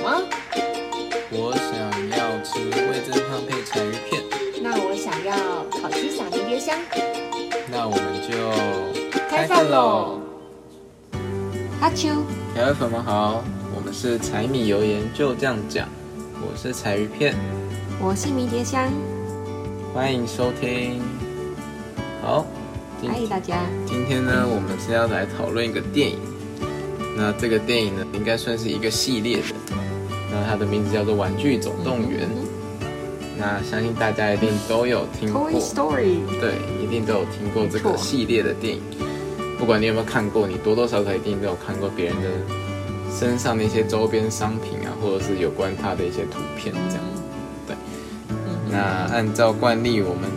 么？我想要吃味增汤配柴鱼片，那我想要烤鸡撒迷迭香。那我们就开饭喽！阿秋，小朋友们好，我们是柴米油盐就这样讲，我是柴鱼片，我是迷迭香，欢迎收听。好，今嗨大家。今天呢，我们是要来讨论一个电影。那这个电影呢，应该算是一个系列的。那它的名字叫做《玩具总动员》。那相信大家一定都有听过，Toy Story，对，一定都有听过这个系列的电影。不管你有没有看过，你多多少少一定都有看过别人的身上的一些周边商品啊，或者是有关它的一些图片这样。对。那按照惯例，我们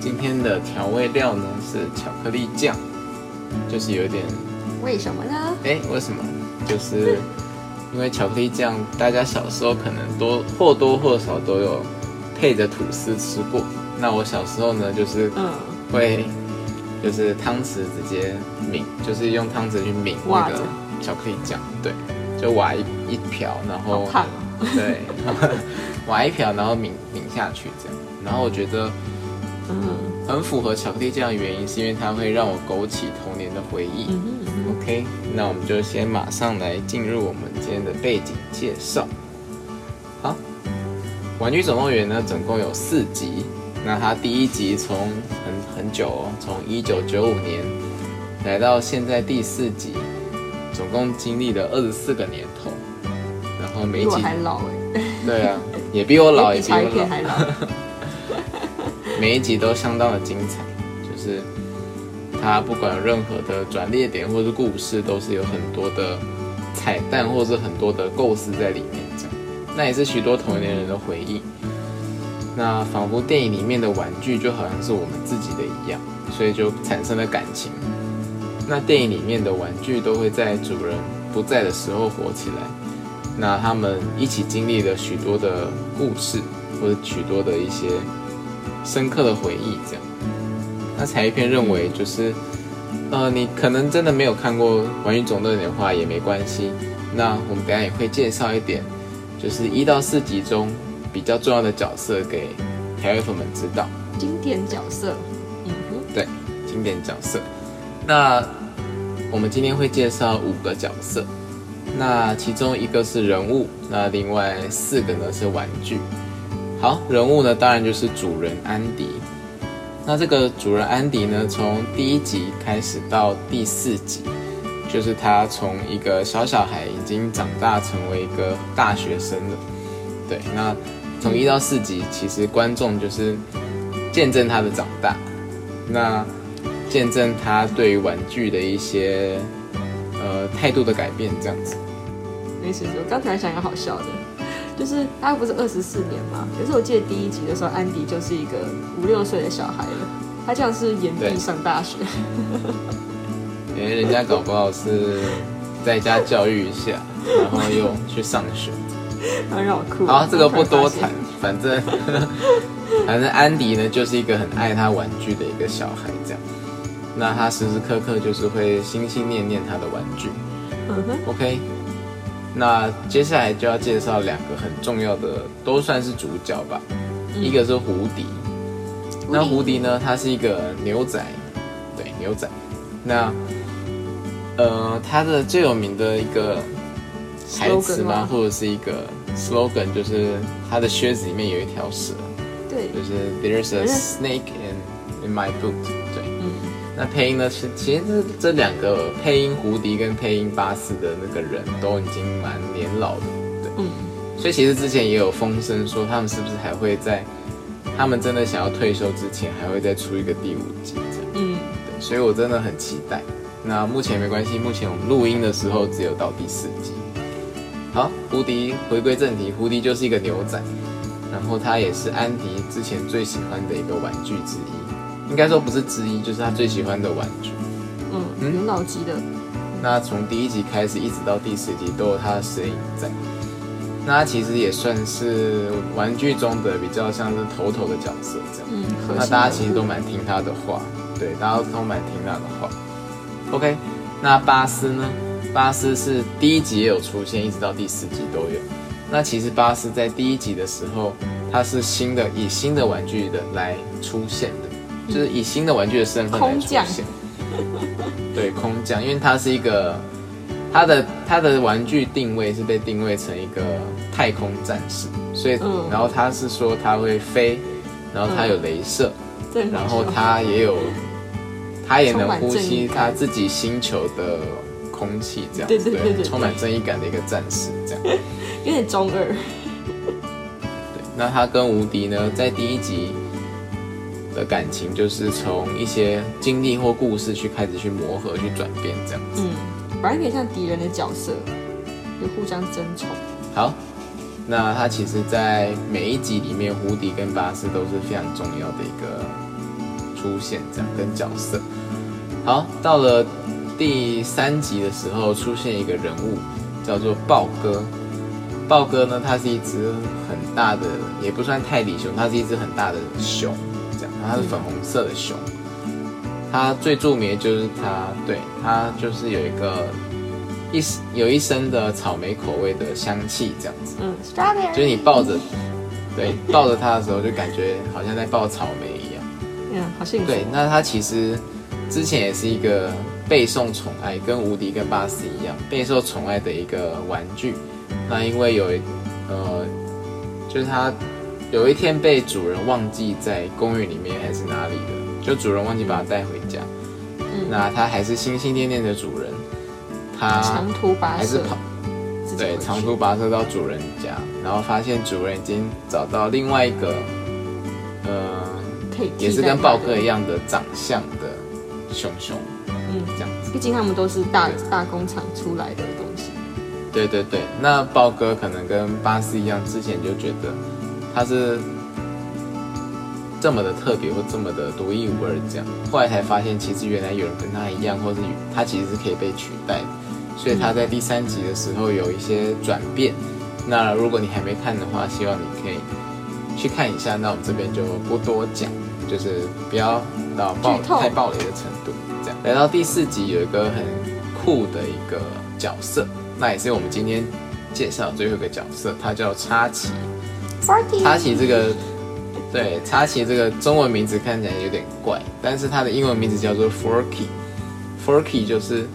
今天的调味料呢是巧克力酱，就是有点为什么呢？哎，为什么？就是因为巧克力酱，大家小时候可能多或多或少都有配着吐司吃过。那我小时候呢，就是嗯，会就是汤匙直接抿，就是用汤匙去抿那个巧克力酱，对，就挖一一瓢，然后。对，挖一瓢，然后抿抿下去这样。然后我觉得嗯很符合巧克力酱的原因，是因为它会让我勾起童年的回忆。嗯哼嗯 OK，那我们就先马上来进入我们今天的背景介绍。好，《玩具总动员》呢，总共有四集。那它第一集从很很久哦，从一九九五年来到现在第四集，总共经历了二十四个年头。然后每一集，还老哎，对啊，也比我老，也比我，老。每一集都相当的精彩，就是它不管任何的转捩点或是故事，都是有很多的彩蛋或是很多的构思在里面，这样，那也是许多童年人的回忆。那仿佛电影里面的玩具就好像是我们自己的一样，所以就产生了感情。那电影里面的玩具都会在主人不在的时候活起来，那他们一起经历了许多的故事，或者许多的一些深刻的回忆，这样。那才一片认为就是，呃，你可能真的没有看过《玩具总动员》的话也没关系。那我们等下也会介绍一点，就是一到四集中比较重要的角色给台湾粉们知道，经典角色。嗯哼，对，经典角色。那我们今天会介绍五个角色，那其中一个是人物，那另外四个呢是玩具。好，人物呢当然就是主人安迪。那这个主人安迪呢，从第一集开始到第四集，就是他从一个小小孩已经长大成为一个大学生了。对，那从一到四集，其实观众就是见证他的长大，那见证他对于玩具的一些呃态度的改变，这样子。没事，我刚才想一个好笑的，就是他不是二十四年嘛？可是我记得第一集的时候，安迪就是一个五六岁的小孩了，他这样是延对毕上大学。因为人家搞不好是在家教育一下，然后又去上学。让我哭。好，这个不多谈，反正反正安迪呢，就是一个很爱他玩具的一个小孩，这样。那他时时刻刻就是会心心念念他的玩具。嗯哼，OK，那接下来就要介绍两个很重要的，都算是主角吧。一个是胡迪，那胡迪呢，他是一个牛仔，对牛仔。那呃，他的最有名的一个台词吗？或者是一个 slogan，就是他的靴子里面有一条蛇，对就，是 There's a 嗯 snake in in my boot。那配音呢是，其实这这两个配音胡迪跟配音巴斯的那个人都已经蛮年老的，对，嗯，所以其实之前也有风声说他们是不是还会在他们真的想要退休之前还会再出一个第五季这样，嗯，对，所以我真的很期待。那目前没关系，目前我们录音的时候只有到第四集。好，胡迪回归正题，胡迪就是一个牛仔，然后他也是安迪之前最喜欢的一个玩具之一，应该说不是之一，就是他最喜欢的玩具。嗯，嗯有脑机的。那从第一集开始一直到第四集都有他的身影在。那他其实也算是玩具中的比较像是头头的角色这样。嗯，那大家其实都蛮听他的话，对，大家都蛮听他的话。OK，那巴斯呢？巴斯是第一集也有出现，一直到第四集都有。那其实巴斯在第一集的时候，他是新的以新的玩具的来出现的，就是以新的玩具的身份来出现。对，空降，因为它是一个它的它的玩具定位是被定位成一个太空战士，所以、嗯然后它是说它会飞，然后它有镭射，然后它也有它也能呼吸它自己星球的空气，这样子对对对对对充满正义感的一个战士，这样。有点中二。对，那他跟无敌呢，在第一集的感情就是从一些经历或故事去开始去磨合、去转变这样子。嗯，反正有点像敌人的角色，就互相争宠。好，那他其实，在每一集里面，胡迪跟巴斯都是非常重要的一个出现，这样跟角色。好，到了第三集的时候，出现一个人物叫做豹哥。豹哥呢，它是一只很大的，也不算泰迪熊，它是一只很大的熊，它是粉红色的熊。它最著名的就是它，对，它就是有一个一有一身的草莓口味的香气，这样子。嗯，strawberry，就是你抱着，对，抱着它的时候，就感觉好像在抱草莓一样。嗯，好幸福。对，那它其实之前也是一个备受宠爱，跟无敌跟巴斯一样备受宠爱的一个玩具。那因为有一呃，就是它有一天被主人忘记在公寓里面还是哪里的，就主人忘记把它带回家。嗯，那它还是心心念念的主人，它长途跋涉，还是跑。对，长途跋涉到主人家，然后发现主人已经找到另外一个，呃，也是跟豹哥一，样的长相的熊熊，嗯，这样子。毕竟他们都是大大工厂出来的东西。对对对，那豹哥可能跟巴斯一样，之前就觉得他是这么的特别或这么的独一无二这样，后来才发现其实原来有人跟他一样，或是他其实是可以被取代，所以他在第三集的时候有一些转变。那如果你还没看的话，希望你可以去看一下。那我们这边就不多讲，就是不要到爆太暴雷的程度。这样来到第四集有一个很酷的一个角色，那也是我们今天介绍最后一个角色，他叫插旗。插旗这个，对，插旗这个中文名字看起来有点怪，但是它的英文名字叫做 Forky。Forky 就是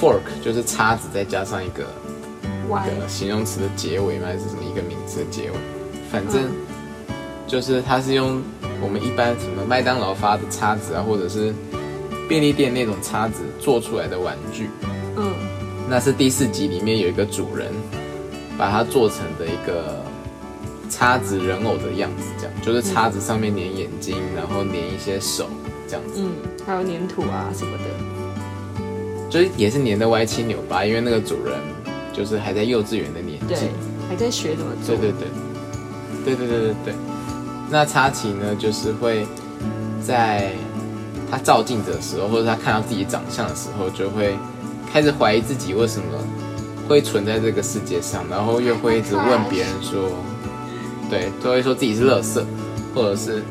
fork，就是叉子再加上一个歪一个形容词的结尾吗？还是什么一个名词的结尾？反正嗯就是它是用我们一般什么麦当劳发的叉子啊，或者是便利店那种叉子做出来的玩具。嗯，那是第四集里面有一个主人把它做成的一个叉子人偶的样子，这样就是叉子上面粘眼睛，然后粘一些手这样子，嗯，还有粘土啊什么的。就是也是粘的歪七扭八，因为那个主人就是还在幼稚园的年对纪。，还在学怎么做。对对对，对对对对对。那插旗呢，就是会在他照镜子的时候，或者他看到自己长相的时候，就会开始怀疑自己为什么会存在这个世界上，然后又会一直问别人说，对，都会说自己是垃圾，或者是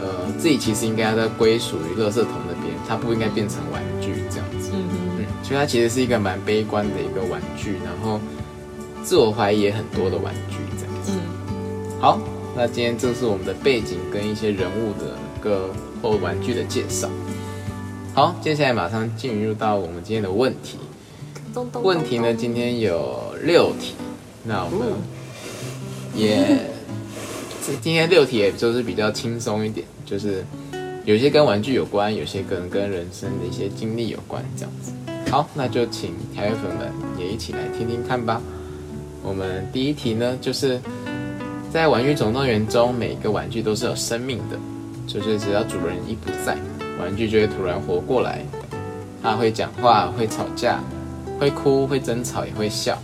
呃自己其实应该在归属于垃圾桶那边，它不应该变成玩具这样子。嗯哼，嗯，所以它其实是一个蛮悲观的一个玩具，然后自我怀疑也很多的玩具这样子。嗯，好，那今天这是我们的背景跟一些人物的个或玩具的介绍。好，接下来马上进入到我们今天的问题。问题呢，今天有六题，那我们也今天六题也就是比较轻松一点，就是有些跟玩具有关，有些可能跟人生的一些经历有关，这样子。好，那就请台粉们也一起来听听看吧。我们第一题呢，就是在《玩具总动员》中，每一个玩具都是有生命的，就是只要主人一不在，玩具就会突然活过来。它会讲话，会吵架，会哭，会争吵，也会笑。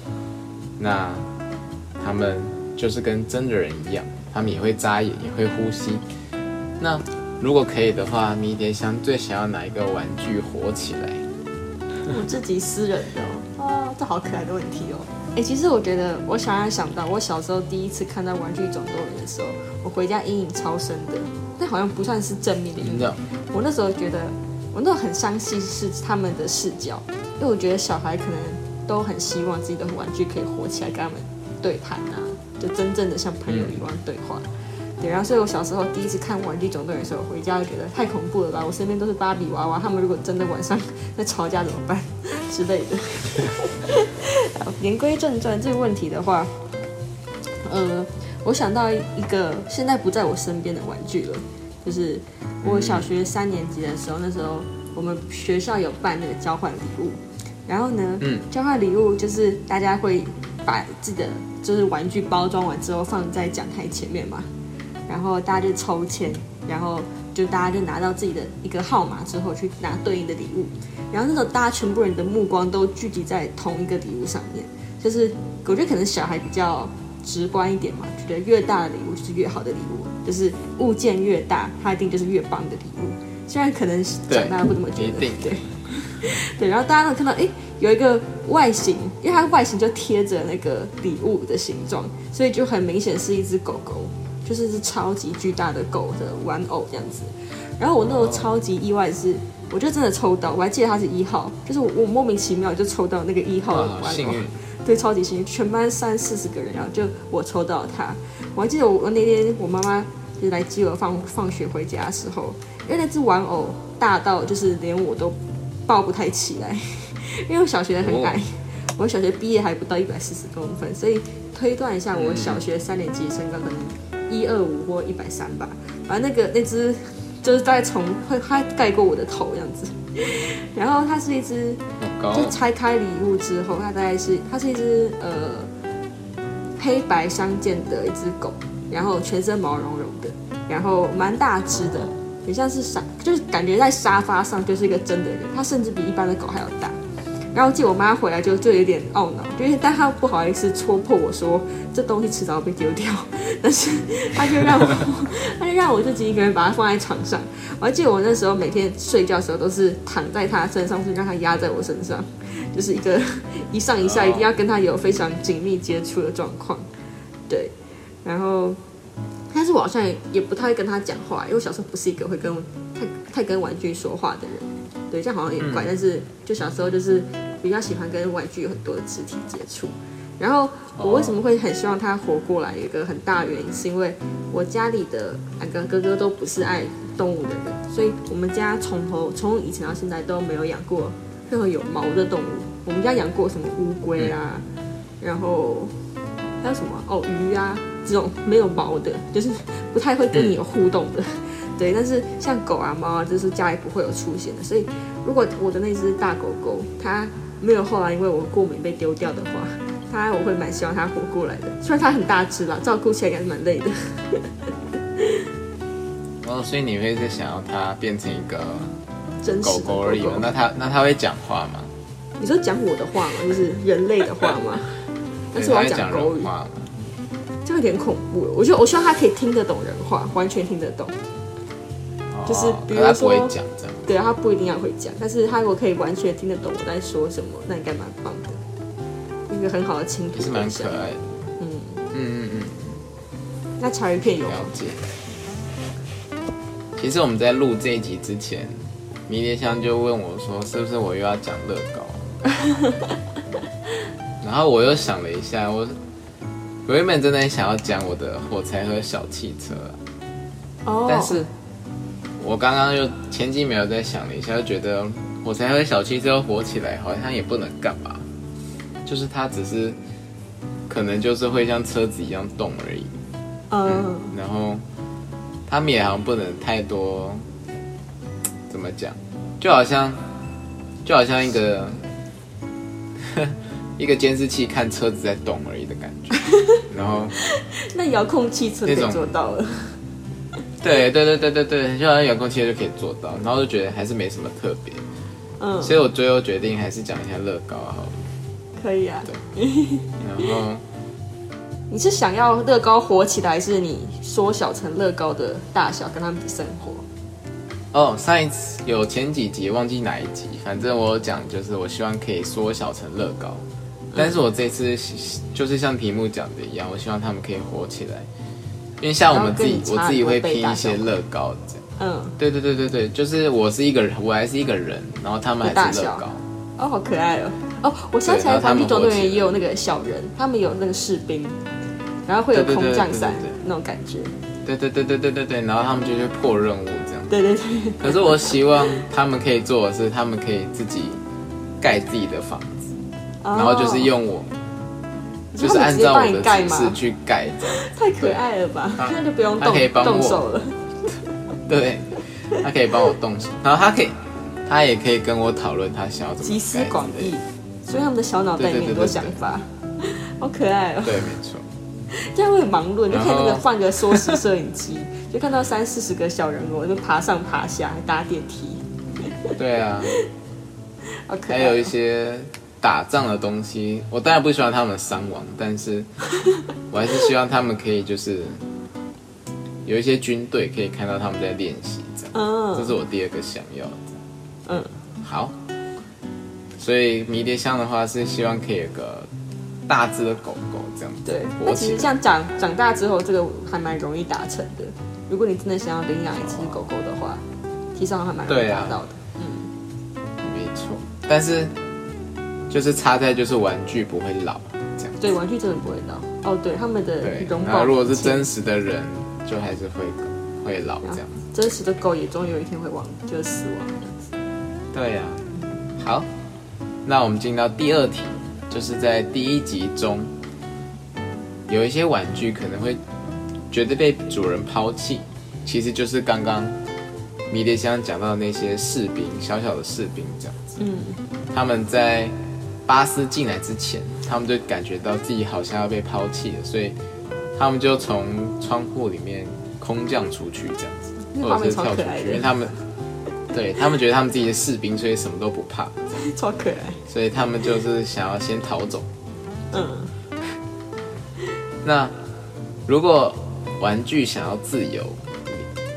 那他们就是跟真的人一样，他们也会眨眼，也会呼吸。那如果可以的话，迷迭香最想要哪一个玩具火起来？我自己私人的哦，哦，这好可爱的问题哦。哎，其实我觉得，我想要想到我小时候第一次看到《玩具总动员》的时候，我回家阴影超深的，但好像不算是正面的阴影。我那时候觉得，我那时候很相信是他们的视角，因为我觉得小孩可能都很希望自己的玩具可以火起来，跟他们对谈啊，就真正的像朋友一样对话。对，然后所以我小时候第一次看《玩具总动员》的时候，回家就觉得太恐怖了吧！我身边都是芭比娃娃，他们如果真的晚上在吵架怎么办 之类的。言归正传，这个问题的话，呃，我想到一个现在不在我身边的玩具了，就是我小学三年级的时候，那时候我们学校有办那个交换礼物，然后呢，嗯，交换礼物就是大家会把自己的就是玩具包装完之后放在讲台前面嘛。然后大家就抽签，然后就大家就拿到自己的一个号码之后去拿对应的礼物，然后那时候大家全部人的目光都聚集在同一个礼物上面，就是我觉得可能小孩比较直观一点嘛，觉得越大的礼物就是越好的礼物，就是物件越大，它一定就是越棒的礼物。虽然可能长大不怎么觉得，对，对，然后大家都看到，哎，有一个外形，因为它外形就贴着那个礼物的形状，所以就很明显是一只狗狗。就是只超级巨大的狗的玩偶这样子，然后我那时候超级意外的是，我就真的抽到，我还记得它是一号，就是我莫名其妙就抽到那个一号的玩偶，对，超级幸运，全班三四十个人，然后就我抽到它。我还记得我那天我妈妈就来接我放放学回家的时候，因为那只玩偶大到就是连我都抱不太起来，因为我小学很矮，我小学毕业还不到一百四十公分，所以推断一下，我小学三年级身高可能。一二五或一百三吧，反正那个那只就是大概从会它盖过我的头这样子，然后它是一只，就拆开礼物之后，它大概是它是一只呃黑白相间的一只狗，然后全身毛茸茸的，然后蛮大只的，很像是沙，就是感觉在沙发上就是一个真的人，它甚至比一般的狗还要大。然后记我妈回来就就有点懊恼，因为但她不好意思戳破我说这东西迟早被丢掉，但是 她就让我，她就让我自己一个人把它放在床上。我还记得我那时候每天睡觉的时候都是躺在她身上，是让她压在我身上，就是一个一上一下一定要跟她有非常紧密接触的状况。对，然后但是我好像也不太会跟她讲话，因为我小时候不是一个会跟太太跟玩具说话的人。对，这样好像也怪，但是就小时候就是比较喜欢跟玩具有很多的肢体接触。然后我为什么会很希望他活过来？有一个很大的原因是因为我家里的两个哥哥都不是爱动物的人，所以我们家从头从以前到现在都没有养过任何有毛的动物。我们家养过什么乌龟啊，然后还有什么哦鱼啊这种没有毛的，就是不太会跟你有互动的。对，但是像狗啊、猫啊，就是家里不会有出现的。所以，如果我的那只大狗狗它没有后来因为我过敏被丢掉的话，它我会蛮希望它活过来的。虽然它很大只啦，照顾起来也是蛮累的。哦，所以你会是想要它变成一个狗狗而已吗？那它那它会讲话吗？你说讲我的话吗？就是人类的话吗？但是我要讲狗语，就有点恐怖。我觉得我希望它可以听得懂人话，完全听得懂。就是比如说，对啊，他不一定要会讲，但是他如果可以完全听得懂我在说什么，那应该蛮棒的，一个很好的倾听。是蛮可爱的。嗯嗯嗯嗯。那茶鱼片有了解。其实我们在录这一集之前，迷迭香就问我说：“是不是我又要讲乐高？” 然后我又想了一下，我我原本真的想要讲我的火柴和小汽车，哦，但是。我刚刚就前几秒在想了一下，就觉得火柴和小汽车火起来好像也不能干嘛，就是它只是可能就是会像车子一样动而已。嗯。然后他们也好像不能太多，怎么讲？就好像就好像一个 一个监视器看车子在动而已的感觉。然后那遥控汽车可以做到了。对对对对对对，就好像遥控器就可以做到，然后就觉得还是没什么特别，嗯，所以我最后决定还是讲一下乐高好了。可以啊。对。然后，你是想要乐高火起来，还是你缩小成乐高的大小，跟他们比生活？哦，上一次有前几集忘记哪一集，反正我讲就是我希望可以缩小成乐高，但是我这次就是像题目讲的一样，我希望他们可以火起来。因为像我们自己，我自己会拼一些乐高这样。嗯，对对对对对，就是我是一个人，我还是一个人，然后他们还是乐高。哦，好可爱哦！哦，我想起来，玩具总动员也有那个小人，他们有那个士兵，然后会有空降伞那种感觉。对对对对对对对，然后他们就去破任务这样。对对对。可是我希望他们可以做的是，他们可以自己盖自己的房子，然后就是用我，就是按照我的指示去盖。太可爱了吧？那就不用动动手了。对，他可以帮我动手，然后他可以，他也可以跟我讨论他想要怎么。集思广益，所以他们的小脑袋里面很多想法，好可爱哦。对，没错。这样会很忙碌，就看那个换个缩时摄影机，就看到三四十个小人偶就爬上爬下，还搭电梯。对啊，还有一些打仗的东西，我当然不希望他们伤亡，但是 我还是希望他们可以就是有一些军队可以看到他们在练习，这样。嗯，这是我第二个想要的。嗯，好。所以迷迭香的话是希望可以有个。大只的狗狗这样子，对。那其实像长长大之后，这个还蛮容易达成的。如果你真的想要领养一只狗狗的话，其实还蛮容易达到的。嗯，没错。但是就是差在就是玩具不会老这样。对，玩具真的不会老。哦，对，他们的容貌。如果是真实的人，就还是会会老这样。真实的狗也终有一天会亡，就是死亡这样子。对呀。好，那我们进到第二题。就是在第一集中，有一些玩具可能会觉得被主人抛弃，其实就是刚刚迷迭香讲到的那些士兵，小小的士兵这样子。嗯，他们在巴斯进来之前，他们就感觉到自己好像要被抛弃了，所以他们就从窗户里面空降出去这样子，或者是跳出去，因为他们。对他们觉得他们自己是士兵，所以什么都不怕，超可爱。所以他们就是想要先逃走。嗯。那如果玩具想要自由，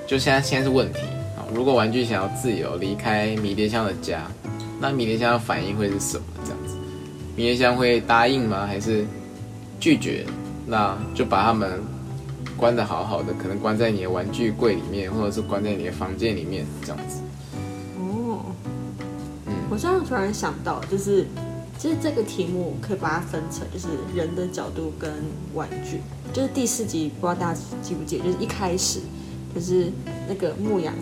就现在现在是问题啊。如果玩具想要自由离开迷迭香的家，那迷迭香的反应会是什么？这样子，迷迭香会答应吗？还是拒绝？那就把他们关的好好的，可能关在你的玩具柜里面，或者是关在你的房间里面，这样子哦。我现在突然想到，就是其实这个题目可以把它分成，就是人的角度跟玩具。就是第四集，不知道大家记不记，得，就是一开始就是那个牧羊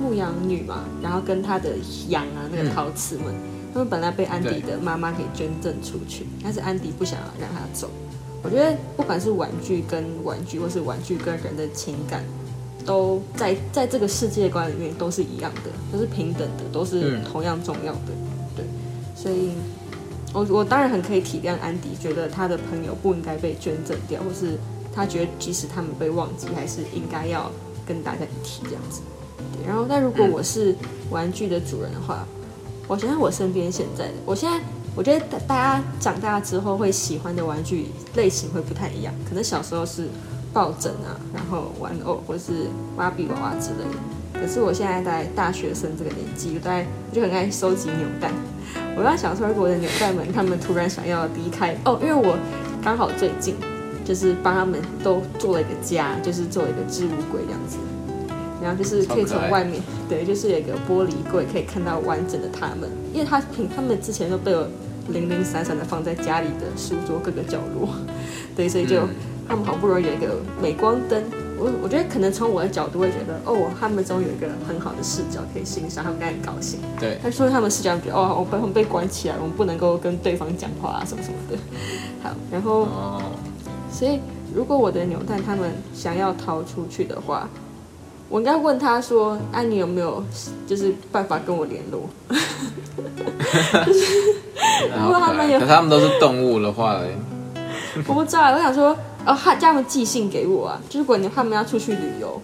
牧羊女嘛，然后跟她的羊啊，那个陶瓷们，他们本来被安迪的妈妈给捐赠出去，但是安迪不想要让他走。我觉得不管是玩具跟玩具，或是玩具跟人的情感。都在在这个世界观里面都是一样的，都是平等的，都是同样重要的，对。所以，我我当然很可以体谅安迪，觉得他的朋友不应该被捐赠掉，或是他觉得即使他们被忘记，还是应该要跟大家一起这样子。对然后，但如果我是玩具的主人的话，我想想我身边现在的，我现在我觉得大家长大之后会喜欢的玩具类型会不太一样，可能小时候是。抱枕啊，然后玩偶或是芭比娃娃之类的。可是我现在在大学生这个年纪，我在我就很爱收集扭蛋。我在想说，如果我的扭蛋们他们突然想要离开哦，因为我刚好最近就是帮他们都做了一个家，就是做了一个置物柜这样子。然后就是可以从外面，对，就是有一个玻璃柜可以看到完整的他们，因为他平他们之前都被我零零散散的放在家里的书桌各个角落，对，所以就。他们好不容易有一个镁光灯，我我觉得可能从我的角度会觉得，哦，他们中有一个很好的视角可以欣赏，他们应该很高兴。对，他说他们视角觉得，哦，我被我被关起来，我们不能够跟对方讲话啊，什么什么的。好，然后，所以如果我的扭蛋他们想要逃出去的话，我应该问他说，哎，你有没有就是办法跟我联络？如果他们有，可他们都是动物的话嘞，我不知道，我想说。哦，他叫他们寄信给我啊！就是如果你他们要出去旅游，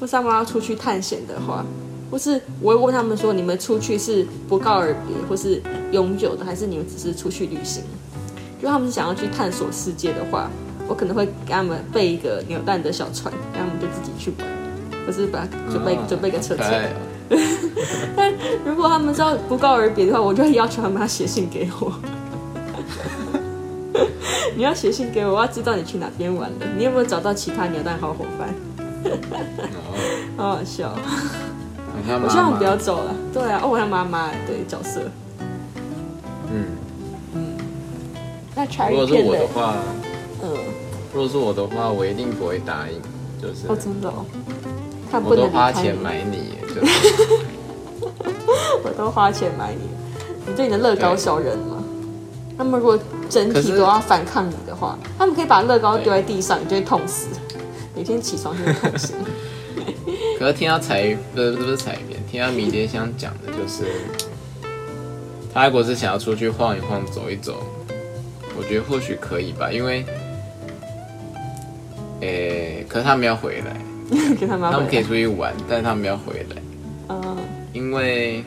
或是他们要出去探险的话，或是我会问他们说，你们出去是不告而别，或是永久的，还是你们只是出去旅行？如果他们是想要去探索世界的话，我可能会给他们备一个扭蛋的小船，让他们就自己去玩，或是把准备准备个车车。但如果他们知道不告而别的话，我就会要求他们要写信给我。你要写信给我，我要知道你去哪边玩了。你有没有找到其他鸟蛋好伙伴？好好笑。我希望不要走了。对啊，哦，我他妈妈对角色。那查如果是，我的话，嗯，如果是我的话，我一定不会答应，就是哦，真的哦，他不我都花钱买你 我都花钱买你，你对你的乐高小人吗？他们如果整体都要反抗你的话，他们可以把乐高丢在地上，你就会痛死。每天起床就会痛死。可是听到彩不是不是彩云，听到迷迭香讲的就是，他如果是想要出去晃一晃、走一走，我觉得或许可以吧，因为，诶、可是他们要回来，跟他们他们可以出去玩，但是他们要回来，嗯，因为，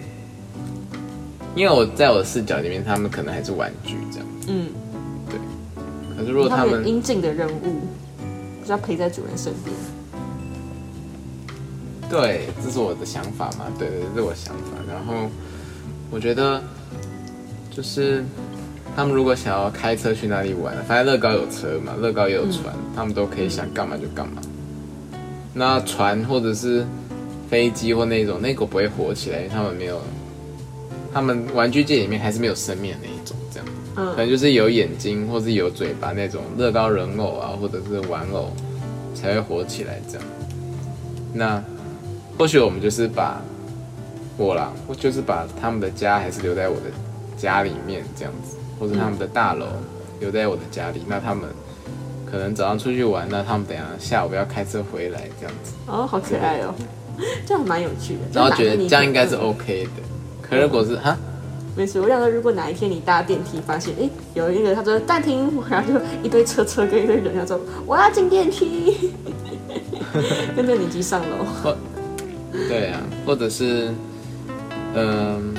因为我在我的视角里面，他们可能还是玩具这样，嗯，对可是如果他们应尽的任务就是要陪在主人身边。对，这是我的想法嘛？对对，这是我想法。然后我觉得就是他们如果想要开车去哪里玩，反正乐高有车嘛，乐高也有船，他们都可以想干嘛就干嘛。那船或者是飞机或那种，那个不会火起来，他们没有，他们玩具界里面还是没有生命的那一种，这样。可嗯能就是有眼睛或是有嘴巴那种乐高人偶啊，或者是玩偶才会火起来这样。那或许我们就是把我啦，我就是把他们的家还是留在我的家里面这样子，或者他们的大楼留在我的家里。那他们可能早上出去玩，那他们等下下午要开车回来这样子。哦，好可爱哦，这样蛮有趣的。然后觉得这样应该是嗯 OK 的。可如果是哈，没事，我想说，如果哪一天你搭电梯发现，哎，有一个他说暂停，然后就一堆车车跟一堆人，他说我要进电梯，跟着你机上楼。对啊，或者是嗯，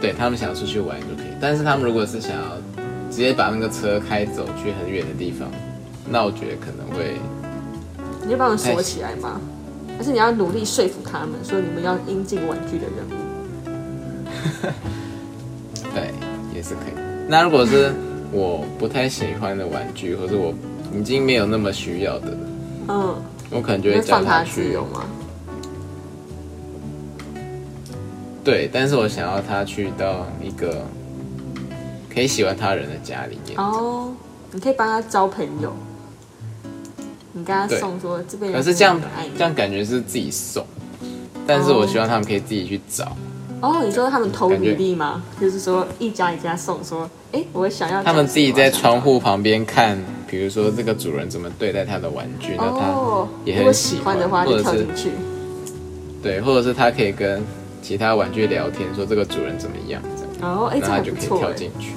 对他们想要出去玩就可以。但是他们如果是想要直接把那个车开走去很远的地方，那我觉得可能会你就把他们锁起来吗？还是你要努力说服他们，说你们要应尽玩具的任务？对，也是可以。那如果是我不太喜欢的玩具，或者我已经没有那么需要的，嗯，我可能就你会叫他自去由。吗？对，但是我想要他去到一个可以喜欢他人的家里面。哦，你可以帮他交朋友，你跟他送说这边可是这样这样感觉是自己送，但是我希望他们可以自己去找。哦，你说他们投履历吗？就是说一家一家送，说，哎，我想要他们自己在窗户。旁边看，比如说这个主人怎么对待他的玩具，那他哦，也如果很喜喜欢的话就跳进去。对，或者是他可以跟其他玩具聊天，说这个主人怎么样，这样，然后，哎，这那他就可以。跳进去。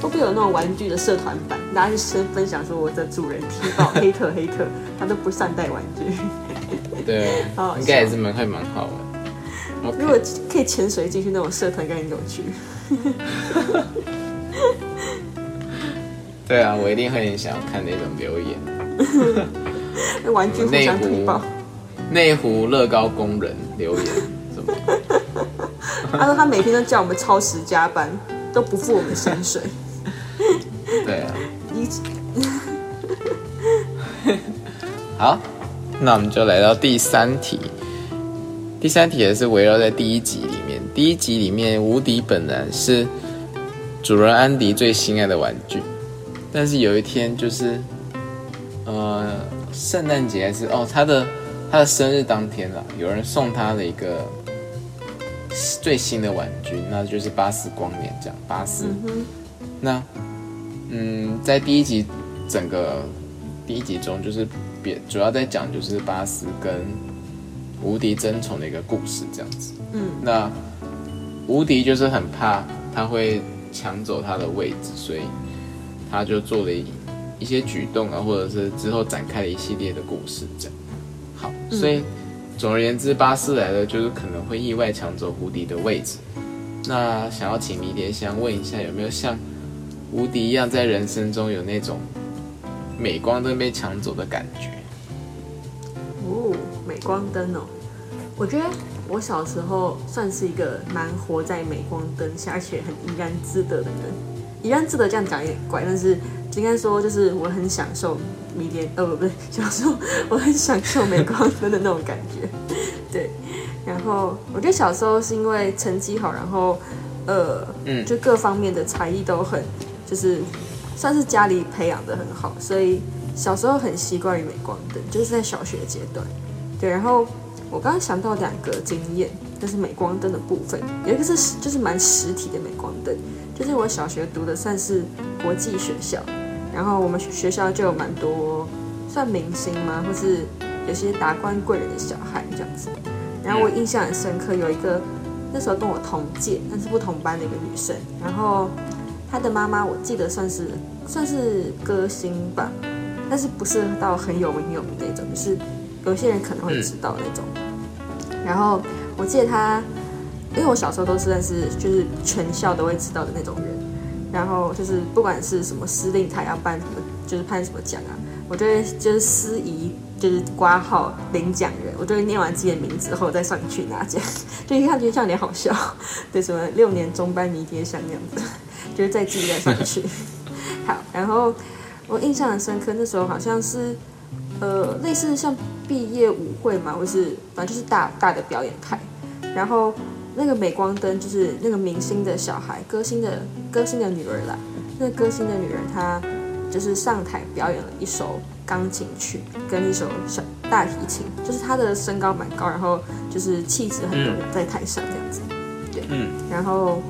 会不会有那种玩具的社团版，大家去先分享说我的主人踢爆黑特黑特，他都不善待玩具。对 好好，应该也是蛮会蛮好玩。如果可以潜水进去那种社团，应该很有趣。对啊，我一定会很想要看那种留言。那 玩具互相踢爆。内湖乐高工人留言什么？他说他每天都叫我们超时加班，都不付我们薪水。对啊，一 好，那我们就来到第三题。第三题也是围绕在第一集里面。第一集里面，无敌本来是主人安迪最心爱的玩具，但是有一天就是，呃，圣诞节还是哦，他的他的生日当天啦，有人送他了一个最新的玩具，那就是巴斯光年这样，巴斯。嗯，那，嗯，在第一集整个第一集中，就是别主要在讲就是巴斯跟无敌争宠的一个故事这样子。嗯，那无敌就是很怕他会抢走他的位置，所以他就做了一一些举动啊，或者是之后展开了一系列的故事这样。好，所以总而言之，巴斯来了就是可能会意外抢走无敌的位置。那想要请迷迭香问一下，有没有像无敌一样，在人生中有那种镁光灯被抢走的感觉？哦，镁光灯哦，我觉得我小时候算是一个蛮活在镁光灯下，而且很怡然自得的人。怡然自得这样讲也怪，但是应该说就是我很享受迷恋，呃，不不是享受，我很享受镁光灯的那种感觉。对，然后我觉得小时候是因为成绩好，然后呃，嗯就各方面的才艺都很就是算是家里培养的很好，所以小时候很习惯于镁光灯，就是在小学阶段。对，然后我刚刚想到两个经验，就是镁光灯的部分，有一个是就是蛮实体的镁光灯，就是我小学读的算是国际学校，然后我们学校就有蛮多算明星吗，或是有些达官贵人的小孩这样子。然后我印象很深刻，有一个那时候跟我同届但是不同班的一个女生，然后他的妈妈我记得算是算是歌星吧，但是不是到很有名有名那种，就是有些人可能会知道那种。然后我记得他，因为我小时候都是算是就是全校都会知道的那种人，然后就是不管是什么司令台要颁什么，就是颁什么奖啊，我就会就是司仪。就是挂号领奖人，我就会念完自己的名字后再上去拿奖，就一看觉得这样有点好笑，对什么六年中班迷迭香那样子，就是再自己再上去。好，然后我印象很深刻，那时候好像是呃类似像毕业舞会嘛，或是反正就是大大的表演台，然后那个镁光灯就是那个明星的小孩，歌星的歌星的女儿啦，那歌星的女儿她就是上台表演了一首。钢琴曲跟一首小大提琴，就是她的身高蛮高，然后就是气质很浓在台上这样子，对，嗯，然后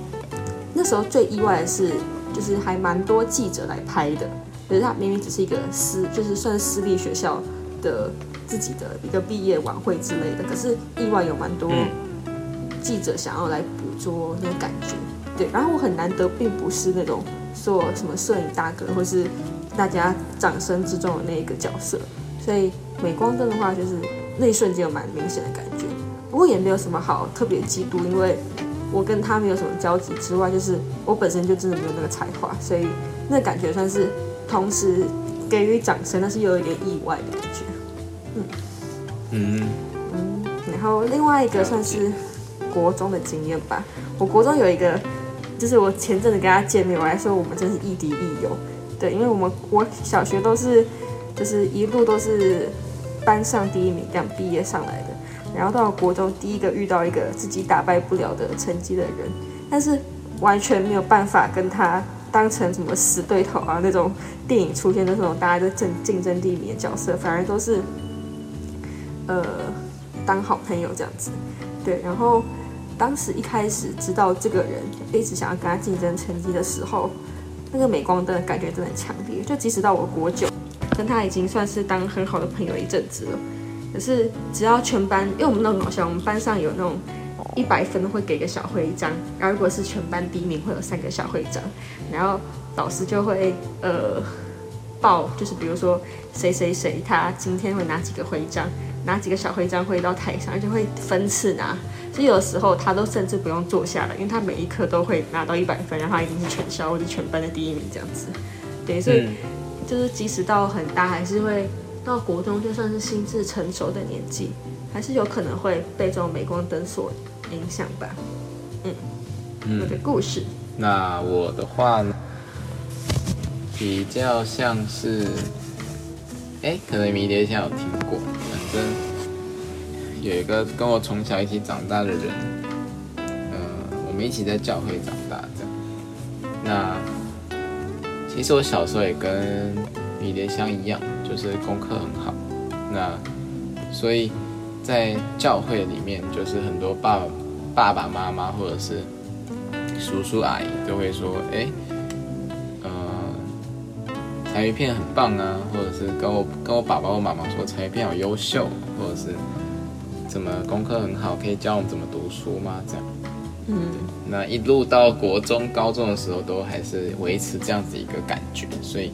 那时候最意外的是，就是还蛮多记者来拍的，可是他明明只是一个私，就是算私立学校的自己的一个毕业晚会之类的，可是意外有蛮多记者想要来捕捉那种感觉，对，然后我很难得并不是那种做什么摄影大哥或是。大家掌声之中的那一个角色，所以镁光灯的话，就是那一瞬间有蛮明显的感觉。不过也没有什么好特别嫉妒，因为我跟他没有什么交集之外，就是我本身就真的没有那个才华，所以那感觉算是同时给予掌声，但是又有一点意外的感觉。嗯嗯嗯。然后另外一个算是国中的经验吧。我国中有一个，就是我前阵子跟他见面，我还说我们真是亦敌亦友。对，因为我们我小学都是，就是一路都是班上第一名这样毕业上来的，然后到国中第一个遇到一个自己打败不了的成绩的人，但是完全没有办法跟他当成什么死对头啊那种电影出现的那种大家都争竞争第一名的角色，反而都是呃当好朋友这样子。对，然后当时一开始知道这个人一直想要跟他竞争成绩的时候。那个镁光灯的感觉真的很强烈，就即使到我国九，跟他已经算是当很好的朋友一阵子了，可是只要全班，因为我们那种搞笑，我们班上有那种一百分会给个小徽章，然后如果是全班第一名会有三个小徽章，然后老师就会呃报，就是比如说谁谁谁他今天会拿几个徽章，拿几个小徽章会到台上，而且会分次拿。所以有的时候他都甚至不用坐下来，因为他每一科都会拿到一百分，然后他已经是全校或者全班的第一名这样子。对，所以就是即使到很大，还是会到国中，就算是心智成熟的年纪，还是有可能会被这种镁光灯所影响吧。嗯，我的故事。那我的话呢，比较像是，哎，可能迷迭香有听过，反正。有一个跟我从小一起长大的人，呃，我们一起在教会长大，这样。那其实我小时候也跟迷迭香一样，就是功课很好。那所以在教会里面，就是很多爸爸爸妈妈或者是叔叔阿姨都会说：“哎，呃，彩鱼片很棒啊，或者是跟我跟我爸爸或妈妈说彩鱼片好优秀，或者是。”怎么功课很好，可以教我们怎么读书吗？这样，嗯，那一路到国中、高中的时候，都还是维持这样子一个感觉，所以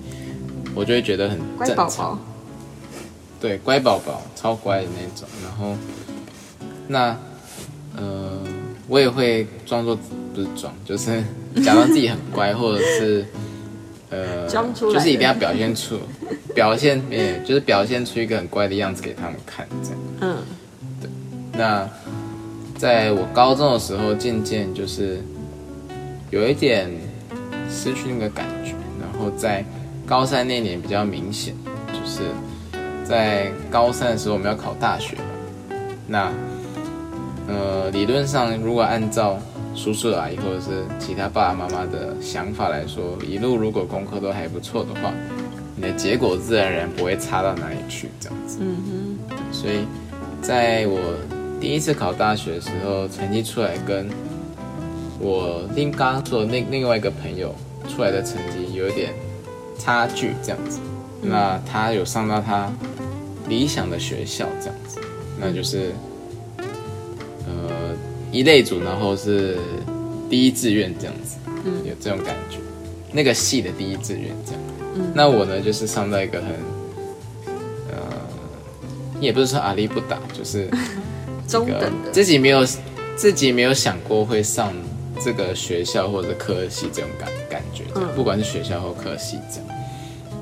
我就会觉得很正常。对，乖宝宝，超乖的那种。然后，那呃，我也会装作不是装，就是假装自己很乖，或者是呃，就是一定要表现出表现，哎，就是表现出一个很乖的样子给他们看，这样，嗯。对那在我高中的时候，渐渐就是有一点失去那个感觉。然后在高三那年比较明显，就是在高三的时候我们要考大学那呃，理论上如果按照叔叔阿姨或者是其他爸爸妈妈的想法来说，一路如果功课都还不错的话，你的结果自然而然不会差到哪里去，这样子。嗯哼，所以在我第一次考大学的时候，成绩出来跟我另刚刚说的另另外一个朋友出来的成绩有一点差距，这样子。那他有上到他理想的学校，这样子，那就是呃一类组，然后是第一志愿这样子，嗯。有这种感觉。那个系的第一志愿这样。那我呢，就是上到一个很呃，也不是说阿力不打，就是 中等的，自己没有自己没有想过会上这个学校或者科系这种感感觉，这样嗯不管是学校或科系这样。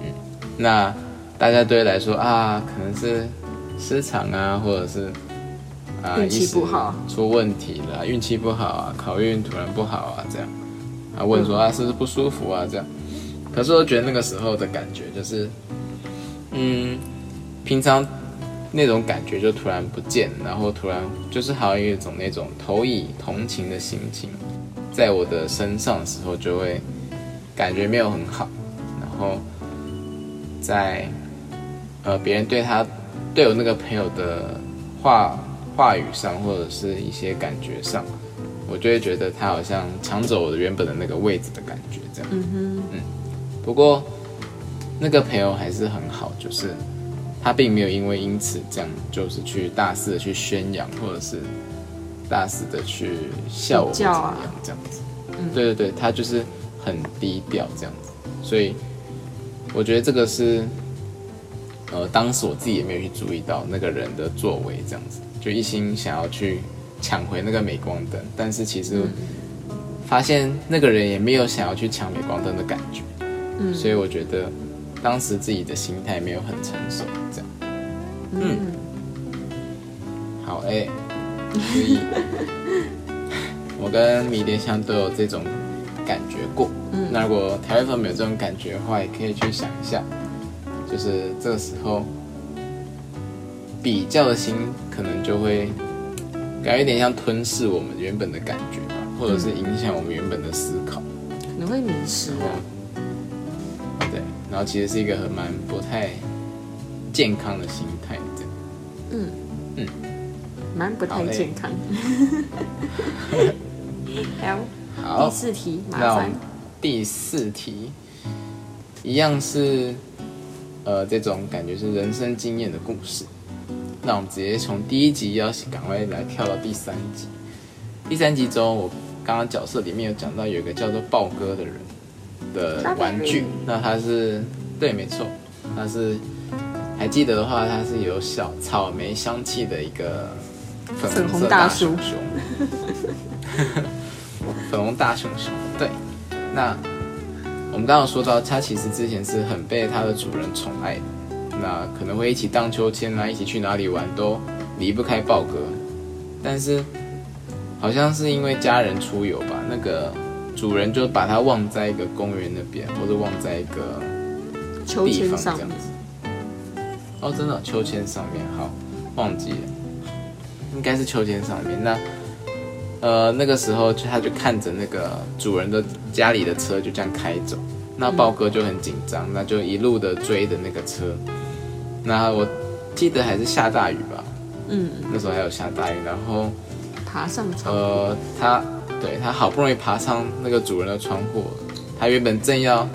嗯，那大家对来说啊，可能是失常啊，或者是啊运气不好出问题了，运气不好啊，考运突然不好啊，这样啊问说啊是不是不舒服啊这样。可是我觉得那个时候的感觉就是，嗯，平常那种感觉就突然不见，然后突然就是好像有一种那种投以同情的心情，在我的身上的时候就会感觉没有很好，然后在呃别人对他对我那个朋友的话话语上或者是一些感觉上，我就会觉得他好像抢走我的原本的那个位置的感觉，这样。嗯不过那个朋友还是很好，就是他并没有因为因此这样，就是去大肆的去宣扬，或者是大肆的去笑我或怎么样这样子。对对对，他就是很低调这样子，所以我觉得这个是，呃，当时我自己也没有去注意到那个人的作为这样子，就一心想要去抢回那个镁光灯，但是其实发现那个人也没有想要去抢镁光灯的感觉。嗯。所以我觉得当时自己的心态没有很成熟，这样。嗯。好，哎、所以 我跟迷迭香都有这种感觉过。嗯，那如果台湾粉没有这种感觉的话，也可以去想一下，就是这个时候比较的心可能就会感觉有点像吞噬我们原本的感觉吧，或者是影响我们原本的思考。可能会迷失啊。对，然后其实是一个很蛮不太健康的心态，这样。蛮不太健康。好，好第，四题麻烦那我们。第四题一样是呃这种感觉是人生经验的故事。那我们直接从第一集要赶快来跳到第三集。第三集中，我刚刚角色里面有讲到有一个叫做豹哥的人的玩具那他是对，没错，他是还记得的话，他是有小草莓香气的一个粉粉红大熊熊。粉红大熊熊，对。那我们刚刚有说到，它其实之前是很被它的主人宠爱的，那可能会一起荡秋千啊，一起去哪里玩都离不开豹哥。但是好像是因为家人出游吧，那个主人就把它忘在一个公园那边，或者忘在一个秋地方这千上面，样子。哦，真的哦、秋千上面，好，忘记了，应该是秋千上面。那呃，那个时候就他就看着那个主人的家里的车就这样开走，那豹哥就很紧张，那就一路的追着那个车。那我记得还是下大雨吧，嗯，那时候还有下大雨，然后爬上窗，呃，他对他好不容易爬上那个主人的窗户，他原本正要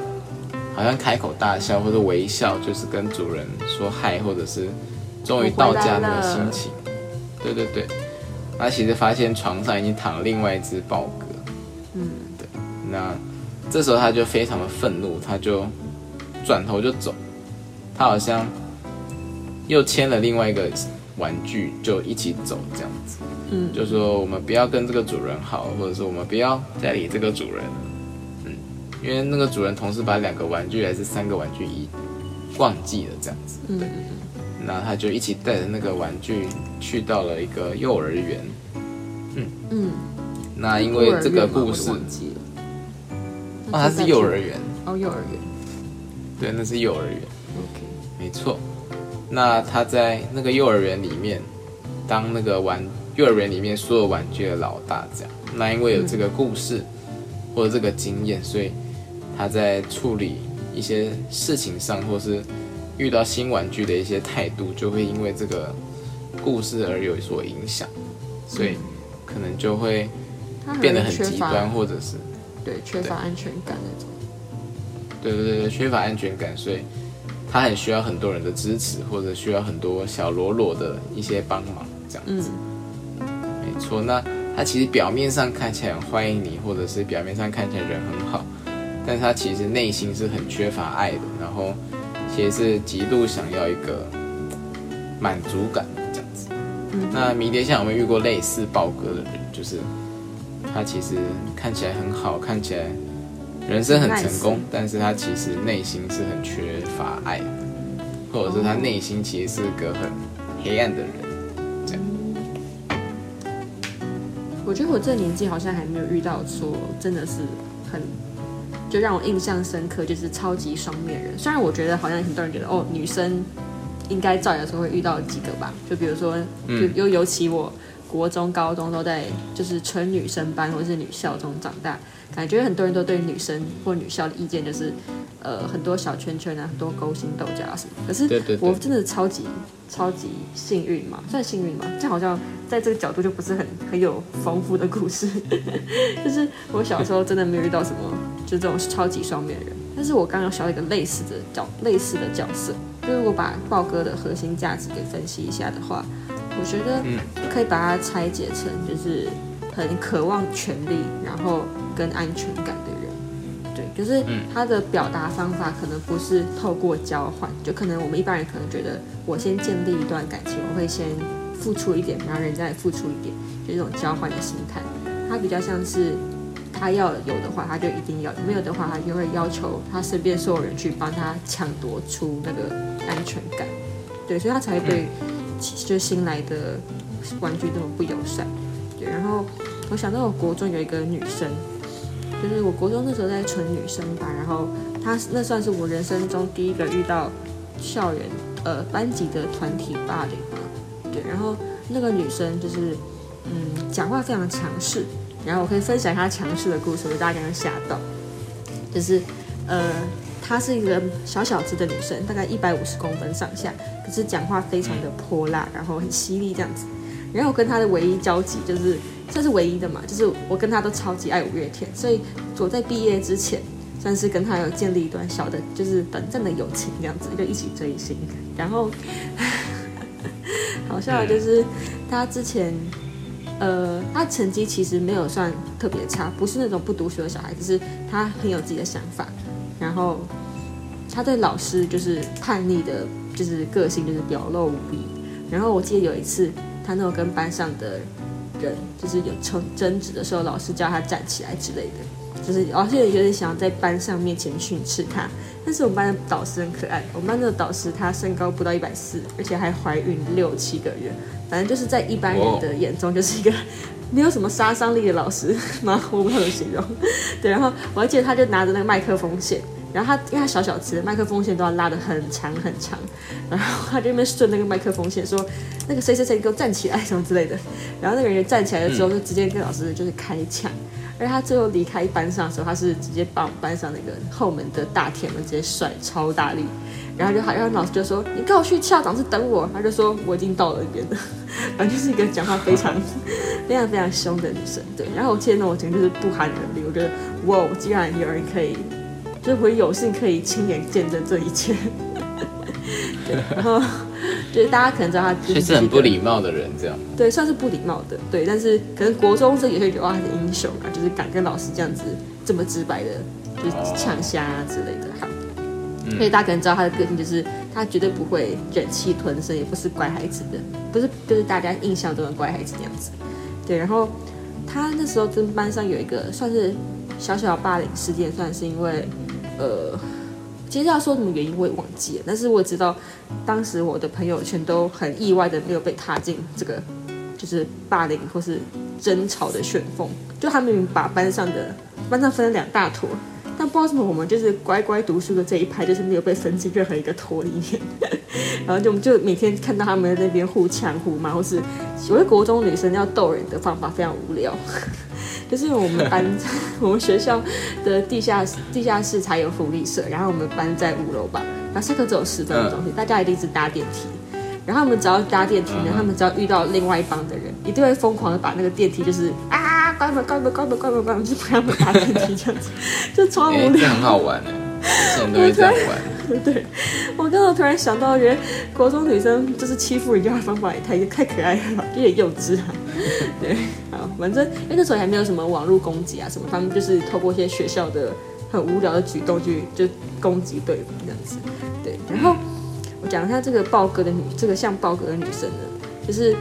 好像开口大笑或者微笑，就是跟主人说嗨，或者是终于到家那个心情。对对对，他其实发现床上已经躺了另外一只豹哥。嗯，对，那这时候他就非常的愤怒，他就转头就走，他好像又牵了另外一个玩具，就一起走这样子。嗯，就说我们不要跟这个主人好，或者说我们不要再理这个主人了。嗯，因为那个主人同时把两个玩具还是三个玩具一忘记了这样子。嗯对，那他就一起带着那个玩具去到了一个幼儿园。嗯嗯，那因为这个故事。哦，它是幼儿园，哦，幼儿园对，那是幼儿园，，OK，没错。那他在那个幼儿园里面当那个玩幼儿园里面所有玩具的老大这样。那因为有这个故事或者这个经验，所以他在处理一些事情上，或是遇到新玩具的一些态度，就会因为这个故事而有所影响，所以可能就会变得很极端，或者是对缺乏安全感那种。对对对，缺乏安全感，所以他很需要很多人的支持，或者需要很多小罗罗的一些帮忙，这样子。没错，那。他其实表面上看起来很欢迎你，或者是表面上看起来人很好，但是他其实内心是很缺乏爱的，然后其实是极度想要一个满足感这样子。那迷迭香有没有遇过类似豹哥的人？就是他其实看起来很好，看起来人生很成功，但是他其实内心是很缺乏爱的，或者是他内心其实是个很黑暗的人。我觉得我这个年纪好像还没有遇到说真的是很就让我印象深刻，就是超级双面人。虽然我觉得好像很多人觉得哦，女生应该照理说会遇到几个吧，就比如说，就又尤其我国中、高中都在就是纯女生班或者是女校中长大，感觉很多人都对女生或女校的意见就是。呃，很多小圈圈啊，很多勾心斗角啊什么。可是我真的超级超级幸运嘛，算幸运嘛？这好像在这个角度就不是很很有丰富的故事。就是我小时候真的没有遇到什么，就这种超级双面人。但是我刚刚想到一个类似的角类似的角色，就如果把豹哥的核心价值给分析一下的话，我觉得可以把它拆解成就是很渴望权力，然后跟安全感的人。对。就是他的表达方法可能不是透过交换，就可能我们一般人可能觉得我先建立一段感情，我会先付出一点，然后人家也付出一点，就这种交换的心态。他比较像是他要有的话，他就一定要；没有的话，他就会要求他身边所有人去帮他抢夺出那个安全感。对，所以他才会对就新来的玩具那么不友善。对，然后我想到我国中有一个女生。就是我国中那时候在纯女生吧，然后她那算是我人生中第一个遇到校园呃班级的团体霸凌嘛，对，然后那个女生就是嗯讲话非常强势，然后我可以分享她强势的故事，我大家刚刚吓到，就是呃她是一个小小只的女生，大概一百五十公分上下，可是讲话非常的泼辣，然后很犀利这样子，然后我跟她的唯一交集就是。这是唯一的嘛，就是我跟她都超级爱五月天，所以我在毕业之前算是跟他有建立一段小的，就是短暂的友情这样子，就一起追星。然后 好笑的就是他之前，呃，他成绩其实没有算特别差，不是那种不读书的小孩，只是他很有自己的想法。然后他对老师就是叛逆的，就是个性就是表露无遗。然后我记得有一次，他那种跟班上的。人就是有争争执的时候，老师叫他站起来之类的，就是而且有点想要在班上面前训斥他。但是我们班的导师很可爱，我们班的导师他身高不到一百四，而且还怀孕六七个月，反正就是在一般人的眼中就是一个没有什么杀伤力的老师吗？我不知道怎么形容。对，然后我还记得他就拿着那个麦克风线。然后他因为他小小只，麦克风线都要拉得很长很长，然后他就那边顺那个麦克风线说：“那个谁谁谁给我站起来什么之类的。”然后那个人站起来的时候，就直接跟老师就是开枪。而他最后离开班上的时候，他是直接把我们班上那个后门的大铁门直接甩超大力，然后就好，然后老师就说：“你跟我去校长室等我。”他就说：“我已经到了那边了。”反正就是一个 讲话非常非常非常凶的女生。对，然后我见到我简直就是不寒而栗，我觉得哇，既然有人可以。就是我有幸可以亲眼见证这一切，对，然后就是大家可能知道他就是很不礼貌的人，这样。对，算是不礼貌的，对，但是可能国中生也会觉得哇，他是英雄啊，就是敢跟老师这样子这么直白的，就是呛虾啊之类的，好，所以大家可能知道他的个性就是他绝对不会忍气吞声，也不是乖孩子的，不是就是大家印象中的乖孩子那样子，对，然后他那时候跟班上有一个算是小小霸凌事件，算是因为。呃，其实要说什么原因我也忘记了，但是我知道当时我的朋友圈都很意外的没有被踏进这个就是霸凌或是争吵的旋风，就他们把班上的班上分了两大坨，但不知道为什么我们就是乖乖读书的这一派，就是没有被分进任何一个托里面。然后就我们就每天看到他们在那边互呛互骂，或是有的国中女生要逗人的方法非常无聊。就是我们班，我们学校的地下地下室才有福利社，然后我们班在五楼吧，然后下课只有十分钟，大家一定是搭电梯。然后他们只要搭电梯呢，他们只要遇到另外一帮的人，一定会疯狂的把那个电梯就是啊关门关门关门关门关门，就不让他们搭电梯这样子，就超无聊。很好玩哎，现在都会这样玩。对，我刚刚突然想到，我觉得国中女生就是欺负人家的方法也太太可爱了，有点幼稚啊。对，好，反正因为那时候还没有什么网络攻击啊什么，他们就是透过一些学校的很无聊的举动去就攻击对方这样子。对，然后。讲一下这个豹哥的女，这个像豹哥的女生呢，就是，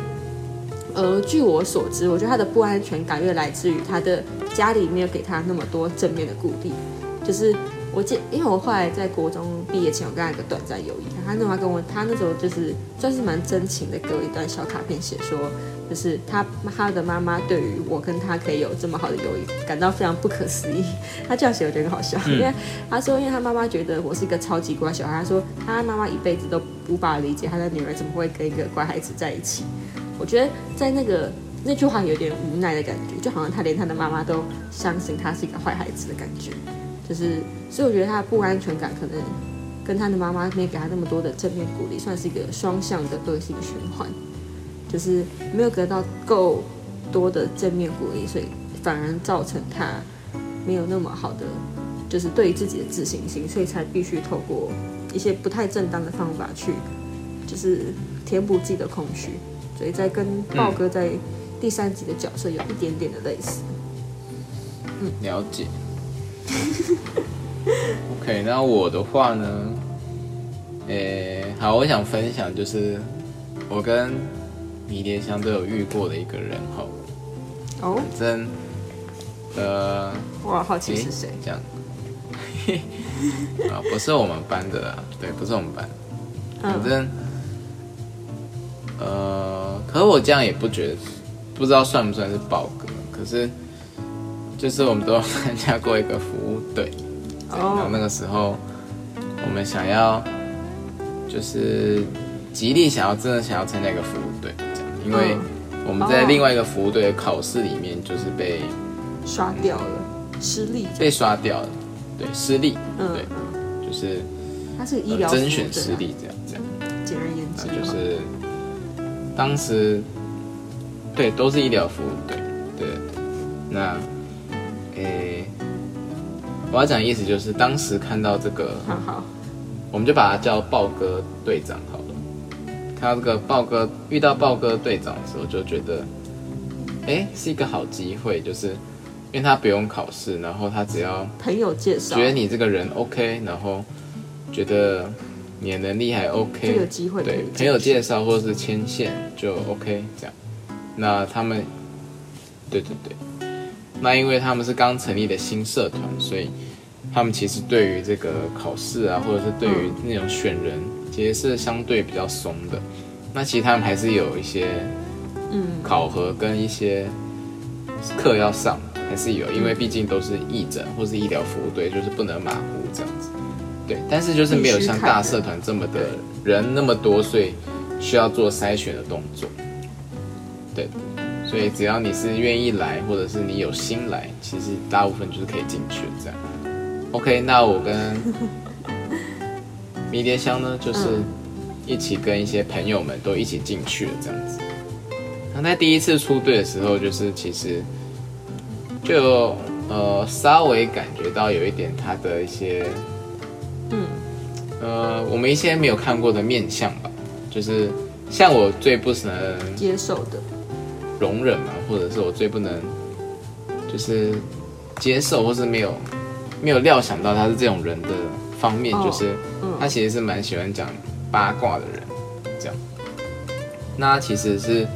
呃，据我所知，我觉得她的不安全感越来自于她的家里没有给她那么多正面的鼓励。就是我记，因为我后来在国中毕业前，我跟他一个短暂友谊，他那时候跟我，他那时候就是算是蛮真情的，给我一段小卡片，写说。就是他他的妈妈对于我跟他可以有这么好的友谊感到非常不可思议。他这样写我觉得很好笑，因为他说，因为他妈妈觉得我是一个超级乖小孩。他说他妈妈一辈子都无法理解他的女儿怎么会跟一个乖孩子在一起。我觉得在那个那句话有点无奈的感觉，就好像他连他的妈妈都相信他是一个坏孩子的感觉。就是所以我觉得他的不安全感可能跟他的妈妈没给他那么多的正面鼓励，算是一个双向的恶性循环。就是没有得到够多的正面鼓励，所以反而造成他没有那么好的，就是对于自己的自信心，所以才必须透过一些不太正当的方法去，就是填补自己的空虚。所以在跟豹哥在第三集的角色有一点点的类似。嗯，了解。OK，那我的话呢？诶，好，我想分享就是我跟。迷迭香都有遇过的一个人哈，哦，反正，呃，哇，好奇是谁？这样，啊，不是我们班的啦，对，不是我们班，反正，呃，可是我这样也不觉得，不知道算不算是豹哥，可是，就是我们都参加过一个服务队，然后那个时候，我们想要，就是极力想要真的想要参加一个服务队。因为我们在另外一个服务队的考试里面，就是被刷掉了，失利，被刷掉了，对，失利，对，就是它是医疗甄选失利这样这样。简而言之，就是当时对都是医疗服务队，对，那诶，我要讲的意思就是当时看到这个，好，我们就把他叫豹哥队长好。了。看到这个豹哥遇到豹哥队长的时候，就觉得，哎，是一个好机会，就是因为他不用考试，然后他只要朋友介绍，觉得你这个人 OK，然后觉得你的能力还 OK，就有机会对朋友介绍或者是牵线就 OK 这样。那他们，对对对，那因为他们是刚成立的新社团，所以他们其实对于这个考试啊，或者是对于那种选人。其实是相对比较松的，那其实他们还是有一些，嗯，考核跟一些课要上，还是有，因为毕竟都是义诊或是医疗服务队，就是不能马虎这样子。对，但是就是没有像大社团这么的人那么多，所以需要做筛选的动作。对，所以只要你是愿意来，或者是你有心来，其实大部分就是可以进去这样。OK，那我跟。迷迭香呢，就是一起跟一些朋友们都一起进去了这样子。那在第一次出队的时候，就是其实就呃稍微感觉到有一点他的一些，嗯，呃，我们一些没有看过的面相吧，就是像我最不能接受的、容忍嘛，或者是我最不能就是接受，或是没有没有料想到他是这种人的。方面就是，他其实是蛮喜欢讲八卦的人，这样。那他其实是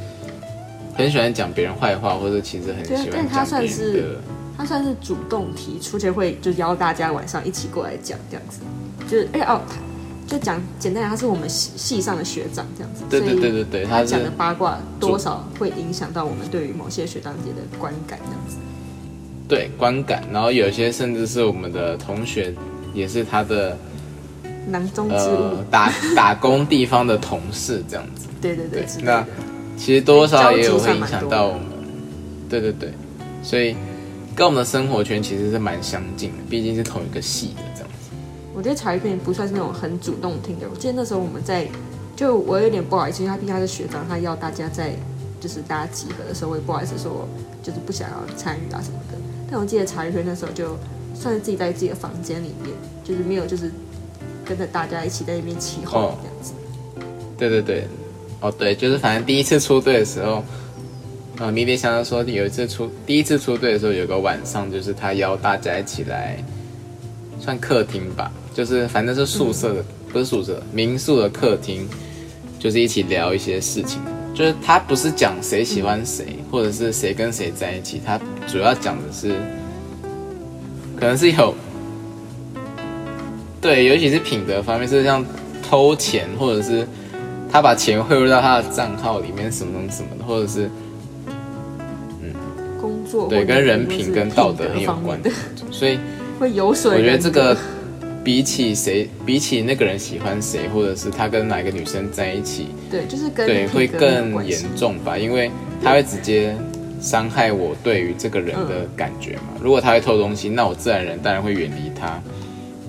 很喜欢讲别人坏话，或者其实很喜欢讲别人他算是他算是主动提出，就会就邀大家晚上一起过来讲这样子。就是哎哦，就讲简单讲，他是我们系系上的学长这样子。对对对对对，他讲的八卦多少会影响到我们对于某些学长姐的观感这样子。对观感，然后有些甚至是我们的同学，也是他的囊中之物呃。打 打工地方的同事这样子。对对对对，那其实多少也有会影响到我们。对对对，所以跟我们的生活圈其实是蛮相近的，毕竟是同一个系的这样子。我觉得茶余片不算是那种很主动听的。我记得那时候我们在，就我有点不好意思，因为他毕竟他是学长，他要大家在就是大家集合的时候，我也不好意思说就是不想要参与啊什么的。但我记得茶余轩那时候就算是自己在自己的房间里面，就是没有就是跟着大家一起在那边起哄哦这样子。对对对，哦对，就是反正第一次出队的时候，呃，迷迭香说有一次出第一次出队的时候，有个晚上就是他邀大家一起来，算客厅吧，就是反正是宿舍的，不是宿舍，民宿的客厅，就是一起聊一些事情。就是他不是讲谁喜欢谁，或者是谁跟谁在一起，他主要讲的是，可能是有，对，尤其是品德方面，是像偷钱，或者是他把钱汇入到他的账号里面，什么什么的，或者是嗯工作对跟人品跟道德很有关的，所以会有水。我觉得这个比起谁，比起那个人喜欢谁，或者是他跟哪个女生在一起，对，就是跟对，会更严重吧，因为他会直接伤害我对于这个人的感觉嘛。如果他会偷东西，那我自然人当然会远离他。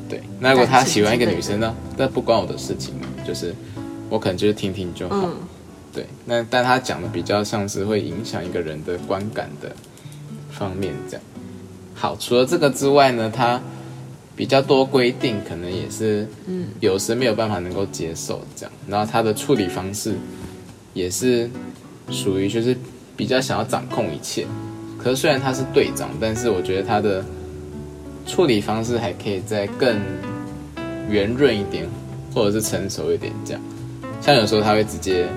对，那如果他喜欢一个女生呢，那不关我的事情嘛，就是我可能就是听听就好。嗯，对，那但他讲的比较像是会影响一个人的观感的方面这样。好，除了这个之外呢，他比较多规定，可能也是，嗯，有时没有办法能够接受这样。然后他的处理方式也是属于就是比较想要掌控一切。可是虽然他是队长，但是我觉得他的处理方式还可以再更圆润一点，或者是成熟一点这样。像有时候他会直接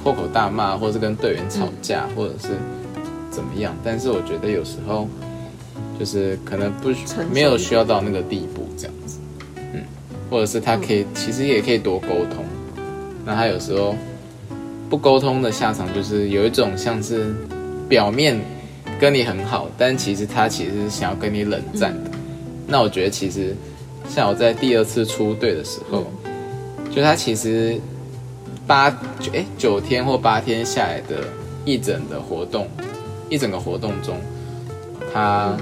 破口大骂，或者是跟队员吵架，或者是怎么样。但是我觉得有时候就是可能不成熟一点。没有需要到那个地步这样子，嗯，或者是他可以、其实也可以多沟通。那他有时候不沟通的下场就是有一种像是表面跟你很好，但其实他其实是想要跟你冷战的。那我觉得其实像我在第二次出队的时候，就他其实八九哎九天或八天下来的一整的活动，一整个活动中，他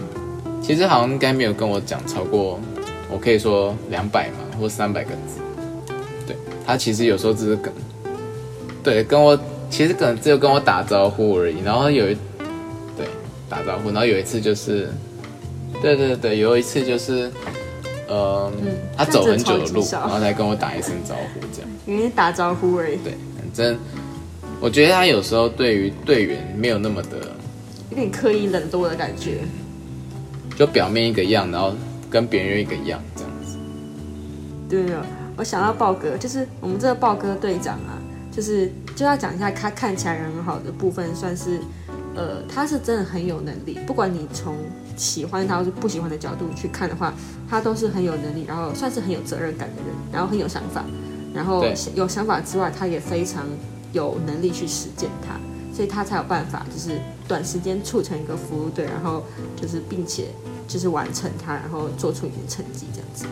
其实好像应该没有跟我讲超过，我可以说两百嘛或三百个字。对他其实有时候只是跟对跟我其实可能只有跟我打招呼而已，然后有一对打招呼，然后有一次就是对对对，有一次就是。呃、嗯他走很久的路，然后才跟我打一声招呼，这样。因为打招呼而已，对，反正我觉得他有时候对于队员没有那么的，有点刻意冷落的感觉。就表面一个样，然后跟别人一个样这样子。对啊，我想到豹哥，就是我们这个豹哥队长啊，就是就要讲一下他看起来人很好的部分，算是呃，他是真的很有能力，不管你从喜欢他或是不喜欢的角度去看的话，他都是很有能力，然后算是很有责任感的人，然后很有想法，然后有想法之外，他也非常有能力去实践他，所以他才有办法就是短时间促成一个服务队，然后就是并且就是完成它，然后做出一点成绩这样子。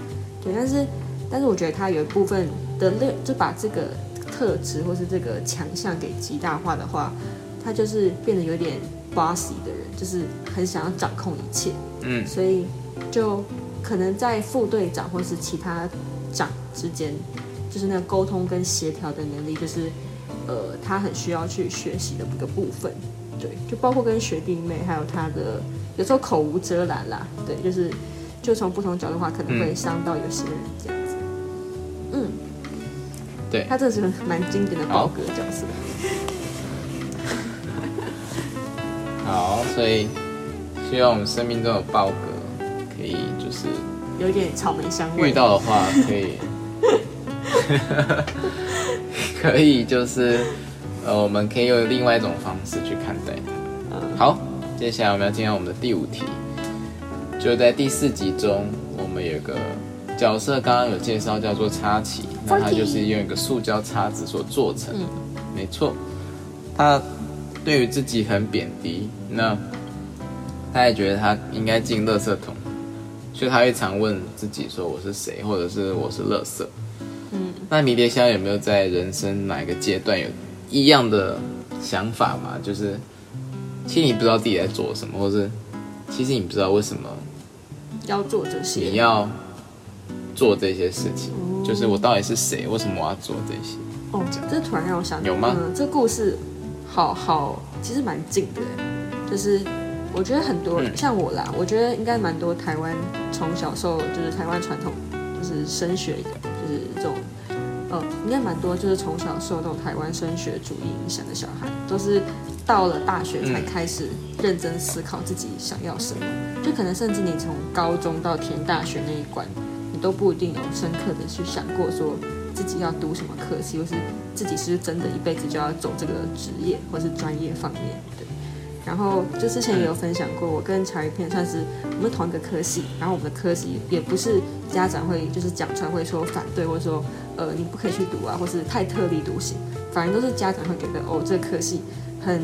对，但是但是我觉得他有一部分的劣，就把这个特质或是这个强项给极大化的话，他就是变得有点 bossy 的人，就是很想要掌控一切。嗯，所以就可能在副队长或是其他长之间，就是那个沟通跟协调的能力，就是呃，他很需要去学习的一个部分。对，就包括跟学弟妹，还有他的有时候口无遮拦啦，对，就是就从不同角度的话，可能会伤到有些人这样子。嗯，对他这是蛮经典的宝格角色。好，所以希望我们生命中有豹哥，可以就是有一点草莓香味。遇到的话可以，可以就是呃，我们可以用另外一种方式去看待它。好，接下来我们要进入我们的第五题，就在第四集中，我们有个角色，刚刚有介绍叫做插旗，那它就是用一个塑胶叉子所做成的，没错。他对于自己很贬低，那他也觉得他应该进垃圾桶，所以他会常问自己说我是谁，或者是我是垃圾。嗯，那迷迭香有没有在人生哪一个阶段有异样的想法嘛？就是其实你不知道自己在做什么，或是其实你不知道为什么要做这些，你要做这些事情，就是我到底是谁？为什么我要做这些？哦，这突然让我想，有吗？这故事好好，其实蛮近的，就是我觉得很多像我啦，我觉得应该蛮多台湾从小受就是台湾传统就是升学，就是这种呃，应该蛮多就是从小受这种台湾升学主义影响的小孩，都是到了大学才开始认真思考自己想要什么，就可能甚至你从高中到填大学那一关，你都不一定有深刻的去想过说。自己要读什么科系，或是自己是真的一辈子就要走这个职业或是专业方面对。然后就之前也有分享过，我跟乔一片算是我们同一个科系，然后我们的科系也不是家长会就是讲出来会说反对，或者说呃你不可以去读啊，或是太特立独行，反而都是家长会觉得哦这个科系很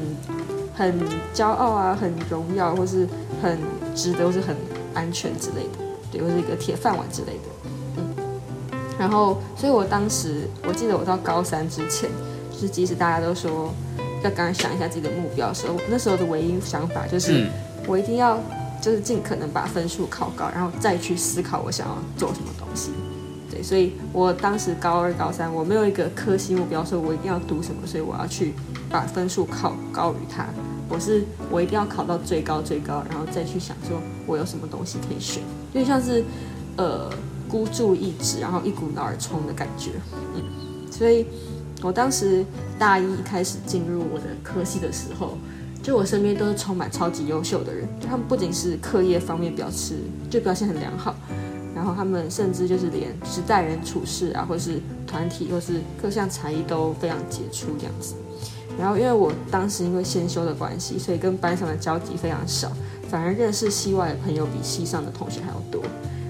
很骄傲啊，很荣耀，或是很值得，或是很安全之类的，对，或是一个铁饭碗之类的。然后，所以我当时我记得我到高三之前，就是即使大家都说要刚刚想一下自己的目标的时候，那时候的唯一想法就是我一定要就是尽可能把分数考高，然后再去思考我想要做什么东西。所以我当时高二、高三我没有一个科系目标，说我一定要读什么，所以我要去把分数考高于它。我是我一定要考到最高最高，然后再去想说我有什么东西可以选，就像是呃。孤注一掷，然后一股脑儿冲的感觉，嗯，所以我当时大一一开始进入我的科系的时候，就我身边都是充满超级优秀的人，他们不仅是课业方面表示就表现很良好，然后他们甚至就是连是待人处事啊，或是团体或是各项才艺都非常杰出这样子。然后因为我当时因为先修的关系，所以跟班上的交集非常少，反而认识系外的朋友比系上的同学还要多。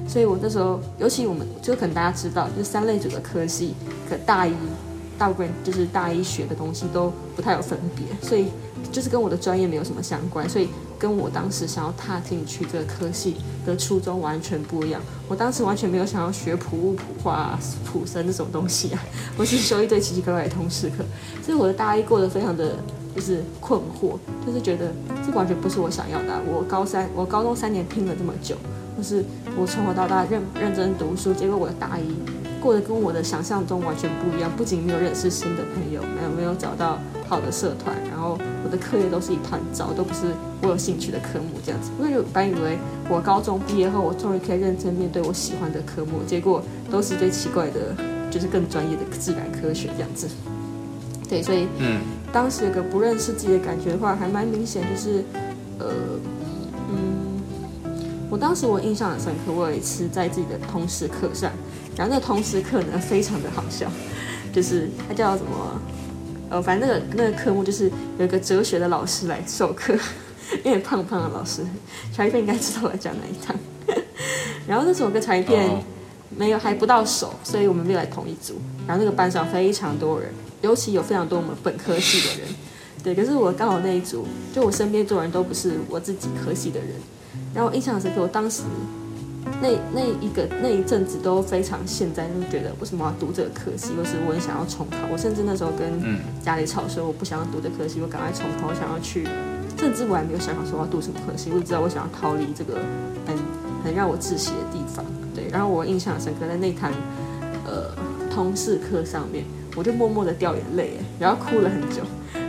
所以我那时候，尤其我们就可能大家知道，就三类组的科系，可大一大部分就是大一学的东西都不太有分别，所以就是跟我的专业没有什么相关，所以跟我当时想要踏进去这个科系的初衷完全不一样。我当时完全没有想要学普物、普化、普生这种东西啊，我是修一堆奇奇怪怪的通识课，所以我的大一过得非常的就是困惑，就是觉得这完全不是我想要的。我高三，我高中三年拼了这么久。就是我从小到大认认真读书，结果我的大一过得跟我的想象中完全不一样。不仅没有认识新的朋友，没有没有找到好的社团，然后我的课业都是一团糟，都不是我有兴趣的科目这样子。因为本以为我高中毕业后，我终于可以认真面对我喜欢的科目，结果都是一堆奇怪的，就是更专业的自然科学这样子。对，所以嗯，当时有个不认识自己的感觉的话，还蛮明显，就是呃。嗯我当时我印象很深刻，我有一次在自己的通识课上，然后那通识课呢非常的好笑，就是它叫什么，呃，反正那个那个科目就是有一个哲学的老师来授课，有点胖胖的老师，茶一片应该知道我在讲哪一堂。然后那时候我跟茶一片没有还不到手，所以我们没有来同一组。然后那个班上非常多人，尤其有非常多我们本科系的人，对，可是我刚好那一组，就我身边坐人都不是我自己科系的人。然后印象深刻，我当时那那一个那一阵子都非常现在就觉得为什么要读这个科系，或是我很想要重考。我甚至那时候跟家里吵说我不想要读这科系，我赶快重考，我想要去。甚至我还没有想好说要读什么科系，我只知道我想要逃离这个很很让我窒息的地方。对，然后我印象深刻，在那堂呃通识课上面，我就默默的掉眼泪，然后哭了很久。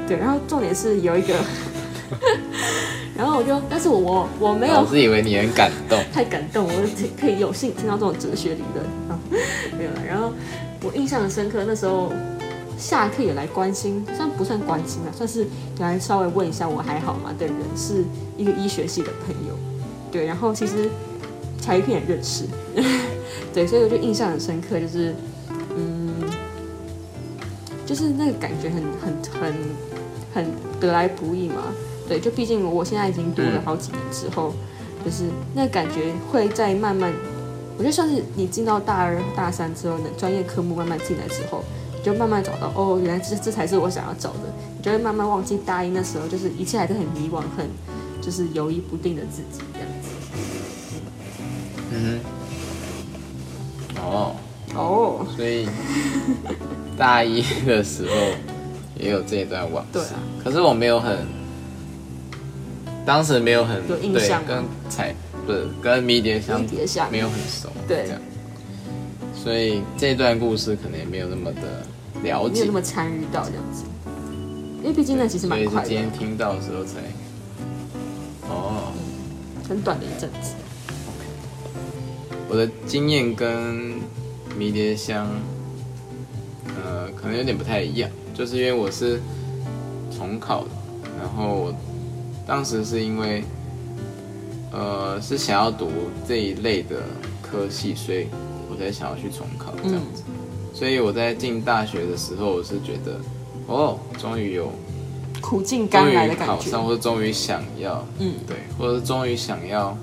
对，然后重点是有一个。然后我就，但是我我我没有，我是以为你很感动，太感动，我可以有幸听到这种哲学理论啊，没有了。然后我印象很深刻，那时候下课也来关心，算不算关心啊？算是来稍微问一下我还好吗的人，是一个医学系的朋友，对。然后其实柴片也认识，对，所以我就印象很深刻，就是嗯，就是那个感觉很很很很得来不易嘛。对，就毕竟我现在已经读了好几年之后，就是那感觉会在慢慢，我觉得像是你进到大二、大三之后，那专业科目慢慢进来之后，你就慢慢找到哦，原来这这才是我想要找的。你就会慢慢忘记大一那时候，就是一切还是很迷惘、很就是犹豫不定的自己这样子。嗯哼，哦，哦，所以大一的时候也有这一段往事。对啊，可是我没有很，当时没有很有印对象跟彩不是跟迷迭香没有很熟，对。这样，所以这段故事可能也没有那么的了解。没有那，么参与到这样子，因为毕竟那其实蛮快的。今天，听到的时候才，哦，很短的一阵子。我的经验跟迷迭香，呃，可能有点不太一样，就是因为我是重考的，然后我当时是因为，呃，是想要读这一类的科系，所以我才想要去重考这样子。所以我在进大学的时候，我是觉得，哦，终于有苦尽甘来的感觉。考上，或者终于想要，嗯，对，或者是终于想要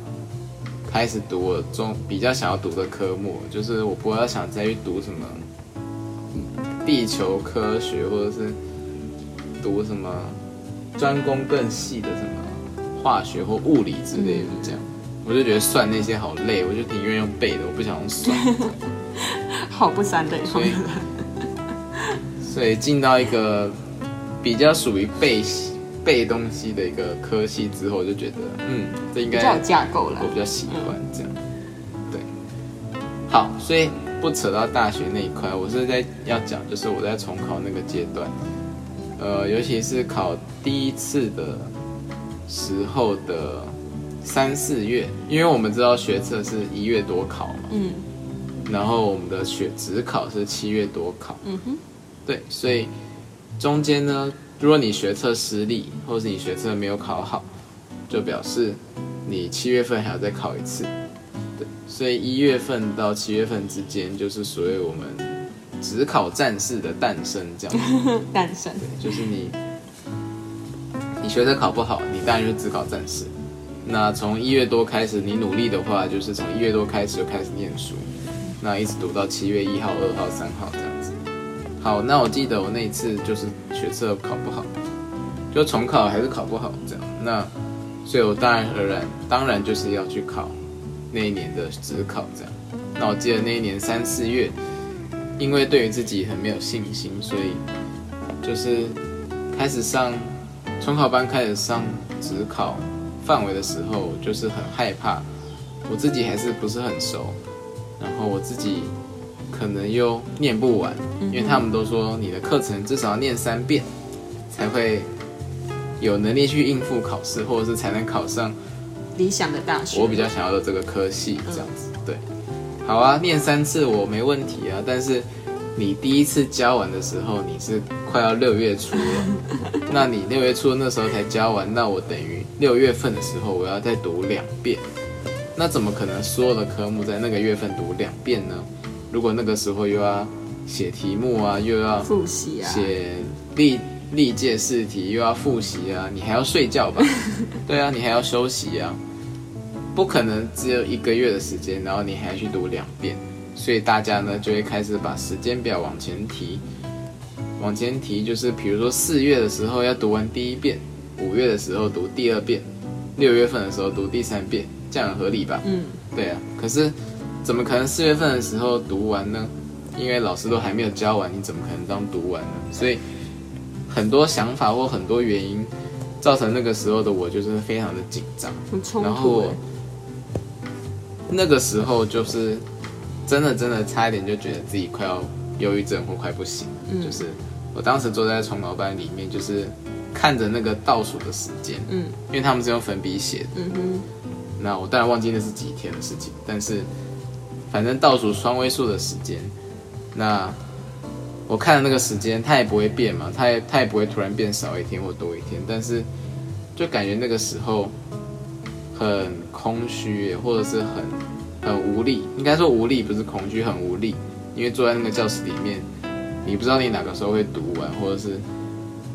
开始读我中比较想要读的科目，就是我不要想再去读什么地球科学，或者是读什么专攻更细的什么化学或物理之类的，这样。我就觉得算那些好累，我就宁愿用背的，我不想用算。好不三类，所以 所以进到一个比较属于背背东西的一个科系之后，我就觉得，嗯，这应该比较有架构了我。比较喜欢这样。对，好，所以不扯到大学那一块，我是在要讲，就是我在重考那个阶段，呃，尤其是考第一次的时候的三四月，因为我们知道学测是一月多考嘛，嗯然后我们的学职考是七月多考，嗯哼，对，所以中间呢，如果你学测失利，或是你学测没有考好，就表示你七月份还要再考一次。对，所以一月份到七月份之间，就是所谓我们职考战士的诞生，这样子。诞生。对，就是你你学测考不好，你当然就是职考战士。那从一月多开始，你努力的话，就是从一月多开始就开始念书，那一直读到七月一号、二号、三号这样子。好，那我记得我那一次就是学测考不好，就重考还是考不好这样。那所以我当然而然，当然就是要去考那一年的职考这样。那我记得那一年三四月，因为对于自己很没有信心，所以就是开始上重考班，开始上职考范围的时候，就是很害怕，我自己还是不是很熟，然后我自己可能又念不完，因为他们都说你的课程至少要念三遍，才会有能力去应付考试，或者是才能考上理想的大学。我比较想要的这个科系，这样子，对，好啊，念三次我没问题啊，但是你第一次教完的时候，你是快要六月初了，那你六月初那时候才教完，那我等于六月份的时候我要再读两遍，那怎么可能所有的科目在那个月份读两遍呢？如果那个时候又要写题目啊，又要复习啊，写历历届试题，又要复习啊，你还要睡觉吧？对啊，你还要休息啊，不可能只有一个月的时间，然后你还要去读两遍，所以大家呢就会开始把时间表往前提，往前提就是比如说四月的时候要读完第一遍，五月的时候读第二遍，六月份的时候读第三遍，这样很合理吧？嗯，对啊，可是怎么可能四月份的时候读完呢？因为老师都还没有教完，你怎么可能当读完呢？所以很多想法或很多原因，造成那个时候的我就是非常的紧张。很冲然后那个时候就是真的真的差一点就觉得自己快要忧郁症或快不行就是我当时坐在重老板里面，就是看着那个倒数的时间，嗯。因为他们是用粉笔写的。嗯哼，那我当然忘记那是几天的事情，但是反正倒数双位数的时间，那我看的那个时间它也不会变嘛，它也它也不会突然变少一天或多一天，但是就感觉那个时候很空虚，或者是很很无力，应该说无力不是恐惧，很无力，因为坐在那个教室里面，你不知道你哪个时候会读完，或者是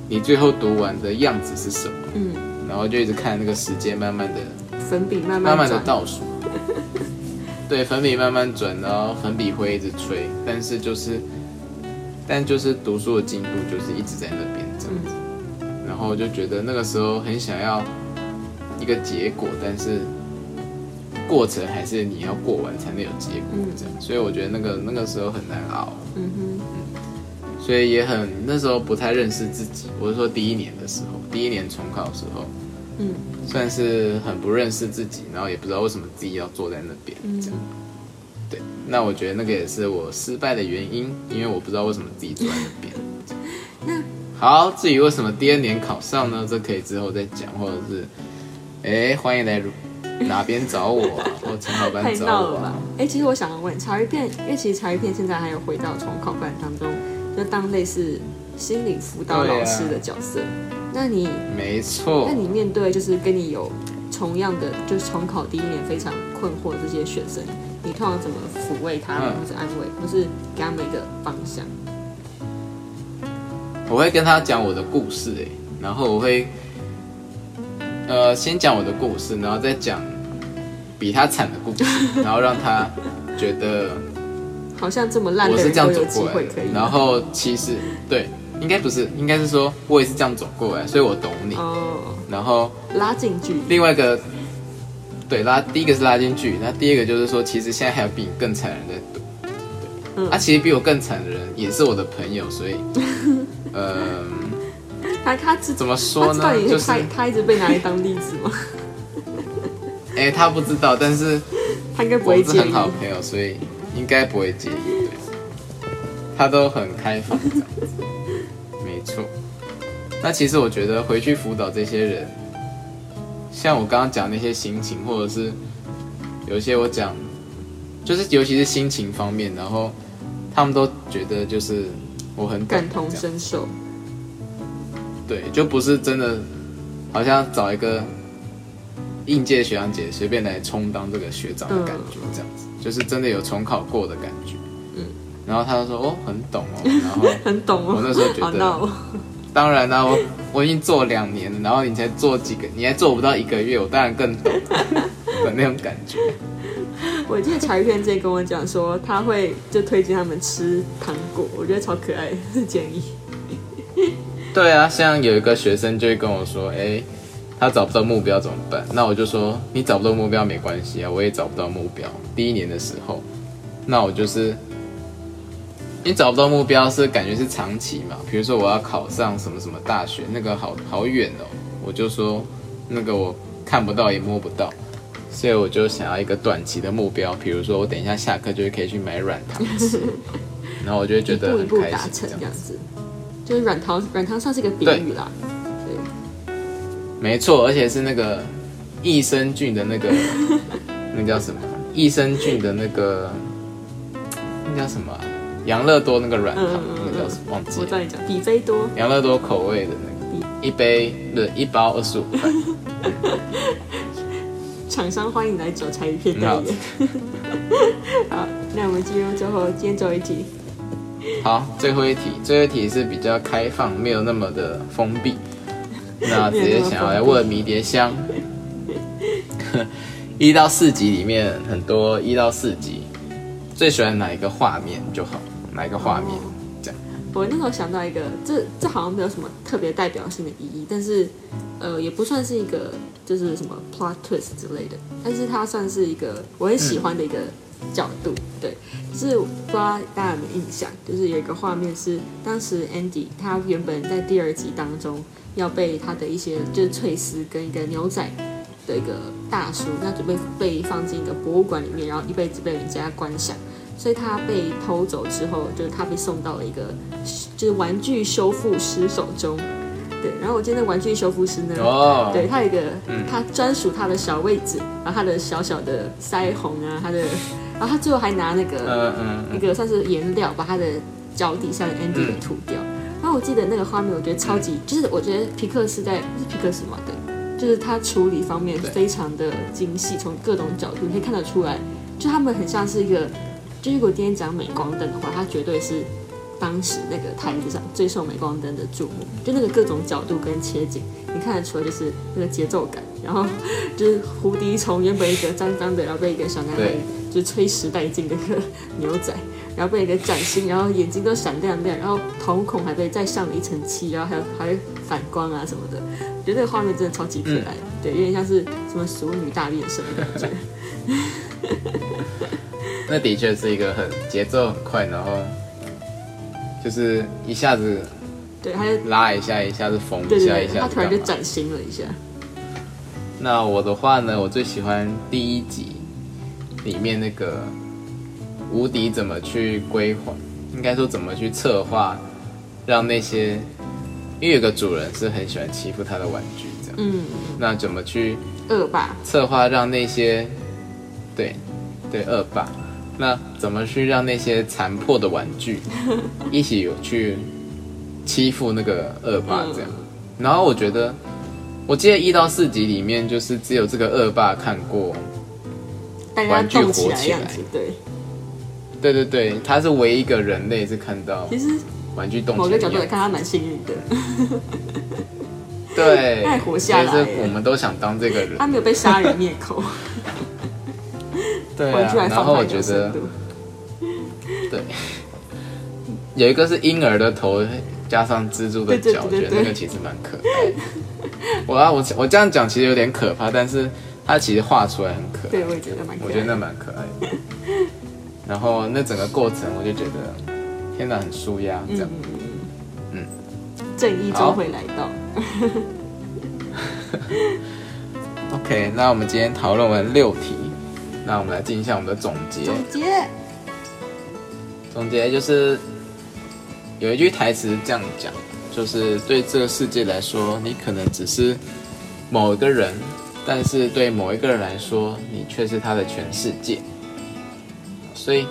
你最后读完的样子是什么，嗯，然后就一直看那个时间慢慢的。粉笔慢慢慢的，倒数，对，粉笔慢慢转，然后粉笔灰一直吹，但是就是，但就是读书的进度就是一直在那边这样子，然后就觉得那个时候很想要一个结果，但是过程还是你要过完才能有结果这样。所以我觉得那个那个时候很难熬。嗯哼，所以也很那时候不太认识自己。我是说第一年的时候，第一年重考的时候，嗯，算是很不认识自己，然后也不知道为什么自己要坐在那边这样。对，那我觉得那个也是我失败的原因，因为我不知道为什么自己坐在那边。那好，至于为什么第二年考上呢？这可以之后再讲，或者是，哎，欢迎来哪边找我啊，或陈老板找我。太闹了吧？哎，其实我想问茶鱼片，因为其实茶鱼片现在还有回到重考班当中，就当类似心理辅导老师的角色。那你没错，那你面对就是跟你有同样的，就是重考第一年非常困惑这些学生。你通常怎么抚慰他们，或是安慰，或是给他们一个方向？我会跟他讲我的故事，哎，然后我会，呃，先讲我的故事，然后再讲比他惨的故事，然后让他觉得好像这么烂我是这样走过来的。然后其实对，应该不是，应该是说我也是这样走过来，所以我懂你。哦。然后拉近距离。另外一个。对，拉第一个是拉进去，那第二个就是说，其实现在还有比你更惨的人在赌。对，啊，其实比我更惨的人也是我的朋友，所以，嗯，他他怎么说呢？就是他他一直被拿来当例子吗？哎，他不知道，但是他应该不会介意。很好朋友，所以应该不会介意。对，他都很开放，没错。那其实我觉得回去辅导这些人。像我刚刚讲那些心情，或者是有一些我讲，就是尤其是心情方面，然后他们都觉得就是我很感同身受。对，就不是真的，好像找一个应届学长姐随便来充当这个学长的感觉，这样子，就是真的有重考过的感觉。嗯。然后他就说：“哦，很懂哦。”然后很懂哦。我那时候觉得。当然啦，我我已经做两年了，然后你才做几个，你还做不到一个月，我当然更懂 的那种感觉。我记得柴片之前跟我讲说，他会就推荐他们吃糖果，我觉得超可爱，是建议。对啊，像有一个学生就会跟我说，哎，他找不到目标怎么办？那我就说，你找不到目标没关系啊，我也找不到目标。第一年的时候，那我就是。你找不到目标是感觉是长期嘛？比如说我要考上什么什么大学，那个好好远哦。我就说那个我看不到也摸不到，所以我就想要一个短期的目标。比如说我等一下下课就可以去买软糖吃，然后我就觉得一步一步达成这样子。就是软糖，软糖算是一个比喻啦。对，没错，而且是那个益生菌的那个，那叫什么？益生菌的那个，那叫什么？养乐多那个软糖，那个叫什么？忘记。我再讲，比菲多。养乐多口味的那个，一杯对，一包二十五块。厂商欢迎来找柴鱼片代言。好，那我们进入最后今天最后一题。好，最后一题，最后一题是比较开放，没有那么的封闭。那直接想要来问迷迭香。一到四集里面很多，一到四集最喜欢哪一个画面就好。哪一个画面？这样，我那时候想到一个，这这好像没有什么特别代表性的意义，但是，呃，也不算是一个就是什么 plot twist 之类的，但是它算是一个我很喜欢的一个角度。对，是不知道大家有没有印象，就是有一个画面是当时 Andy 他原本在第二集当中要被他的一些就是翠丝跟一个牛仔的一个大叔，那准备被放进一个博物馆里面，然后一辈子被人家观赏。所以他被偷走之后，就是他被送到了一个就是玩具修复师手中，对。然后我记得玩具修复师呢，对他有一个他专属他的小位置，然后他的小小的腮红啊，他的，然后他最后还拿那个嗯嗯那个算是颜料把他的脚底下的 Andy 给涂掉。然后我记得那个画面，我觉得超级，就是我觉得皮克斯在是皮克斯嘛，对，就是他处理方面非常的精细，从各种角度你可以看得出来，就他们很像是一个。就如果今天讲镁光灯的话，它绝对是当时那个台子上最受镁光灯的注目。就那个各种角度跟切景，你看得出来就是那个节奏感。然后 就是胡迪从原本一个脏脏的，然后被一个小男孩就吹时殆尽的一个 牛仔，然后被一个崭新，然后眼睛都闪亮亮，然后瞳孔还被再上了一层漆，然后还有还反光啊什么的，觉得那个画面真的超级可爱，对，有点像是什么熟女大变身的感觉。那的确是一个很节奏很快，然后就是一下子 对，他就拉一下，一下子缝对一下，一下他突然就崭新了一下。那我的话呢，我最喜欢第一集里面那个无敌怎么去规划，应该说怎么去策划，让那些因为有个主人是很喜欢欺负他的玩具，这样，嗯，那怎么去恶霸，策划让那些对对恶霸，那怎么去让那些残破的玩具 一起有去欺负那个恶霸这样？然后我觉得，我记得一到四集里面就是只有这个恶霸看过，大家玩具动起来对。对对对，他是唯一一个人类是看到其实玩具动某。个角度来看，他蛮幸运的，对，他还活下来其实我们都想当这个人，他没有被杀人灭口，对啊具。还然后我觉得。对，有一个是婴儿的头加上蜘蛛的脚，我觉得那个其实蛮可爱的。我啊我我这样讲其实有点可怕，但是它其实画出来很可爱，对，我也觉得蛮可爱。我觉得那蛮可爱的。然后那整个过程，我就觉得天哪，很舒压这样。嗯正义终会来到。OK，那我们今天讨论完六题，那我们来进行一下我们的总结。总结，总结就是有一句台词是这样讲，就是对这个世界来说，你可能只是某一个人，但是对某一个人来说，你却是他的全世界。所以，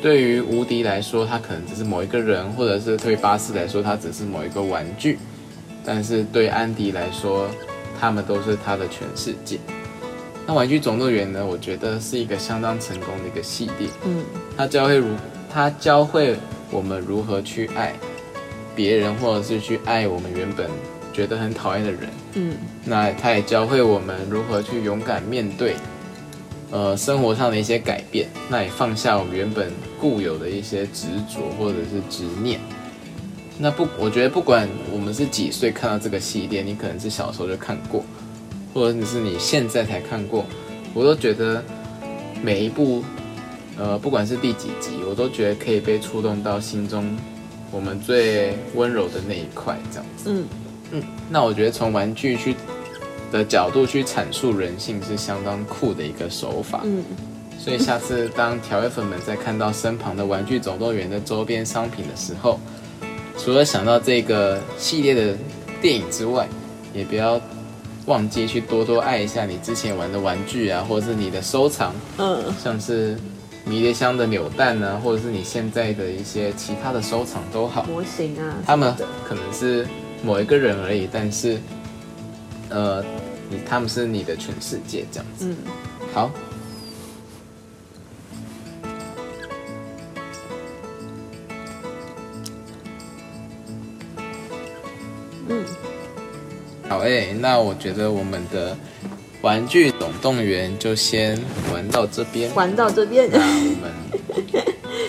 对于无敌来说，他可能只是某一个人，或者是对巴斯来说，他只是某一个玩具，但是对安迪来说，他们都是他的全世界。那《玩具总动员》呢？我觉得是一个相当成功的一个系列。嗯，它教会如它教会我们如何去爱别人，或者是去爱我们原本觉得很讨厌的人。嗯，那他也教会我们如何去勇敢面对，呃，生活上的一些改变。那也放下我们原本固有的一些执着或者是执念。那不，我觉得不管我们是几岁看到这个系列，你可能是小时候就看过，或者是你现在才看过，我都觉得每一部，呃，不管是第几集，我都觉得可以被触动到心中我们最温柔的那一块，这样子。嗯嗯，那我觉得从玩具去的角度去阐述人性是相当酷的一个手法。嗯，所以下次当调味粉们在看到身旁的《玩具总动员》的周边商品的时候，除了想到这个系列的电影之外，也不要忘记去多多爱一下你之前玩的玩具啊，或者是你的收藏，嗯，像是迷迭香的扭蛋啊，或者是你现在的一些其他的收藏都好。模型啊，他们可能是某一个人而已，但是，呃，你他们是你的全世界这样子。嗯，好，嗯，好诶、那我觉得我们的《玩具总动员》就先玩到这边。玩到这边，那我们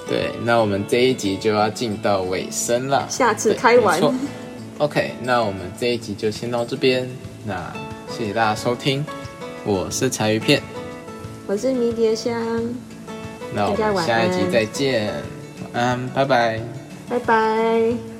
对，那我们这一集就要进到尾声了。下次对开玩 OK，那我们这一集就先到这边。那谢谢大家收听，我是柴鱼片。我是迷迭香，那我们下一集再见，晚安，拜拜。拜拜。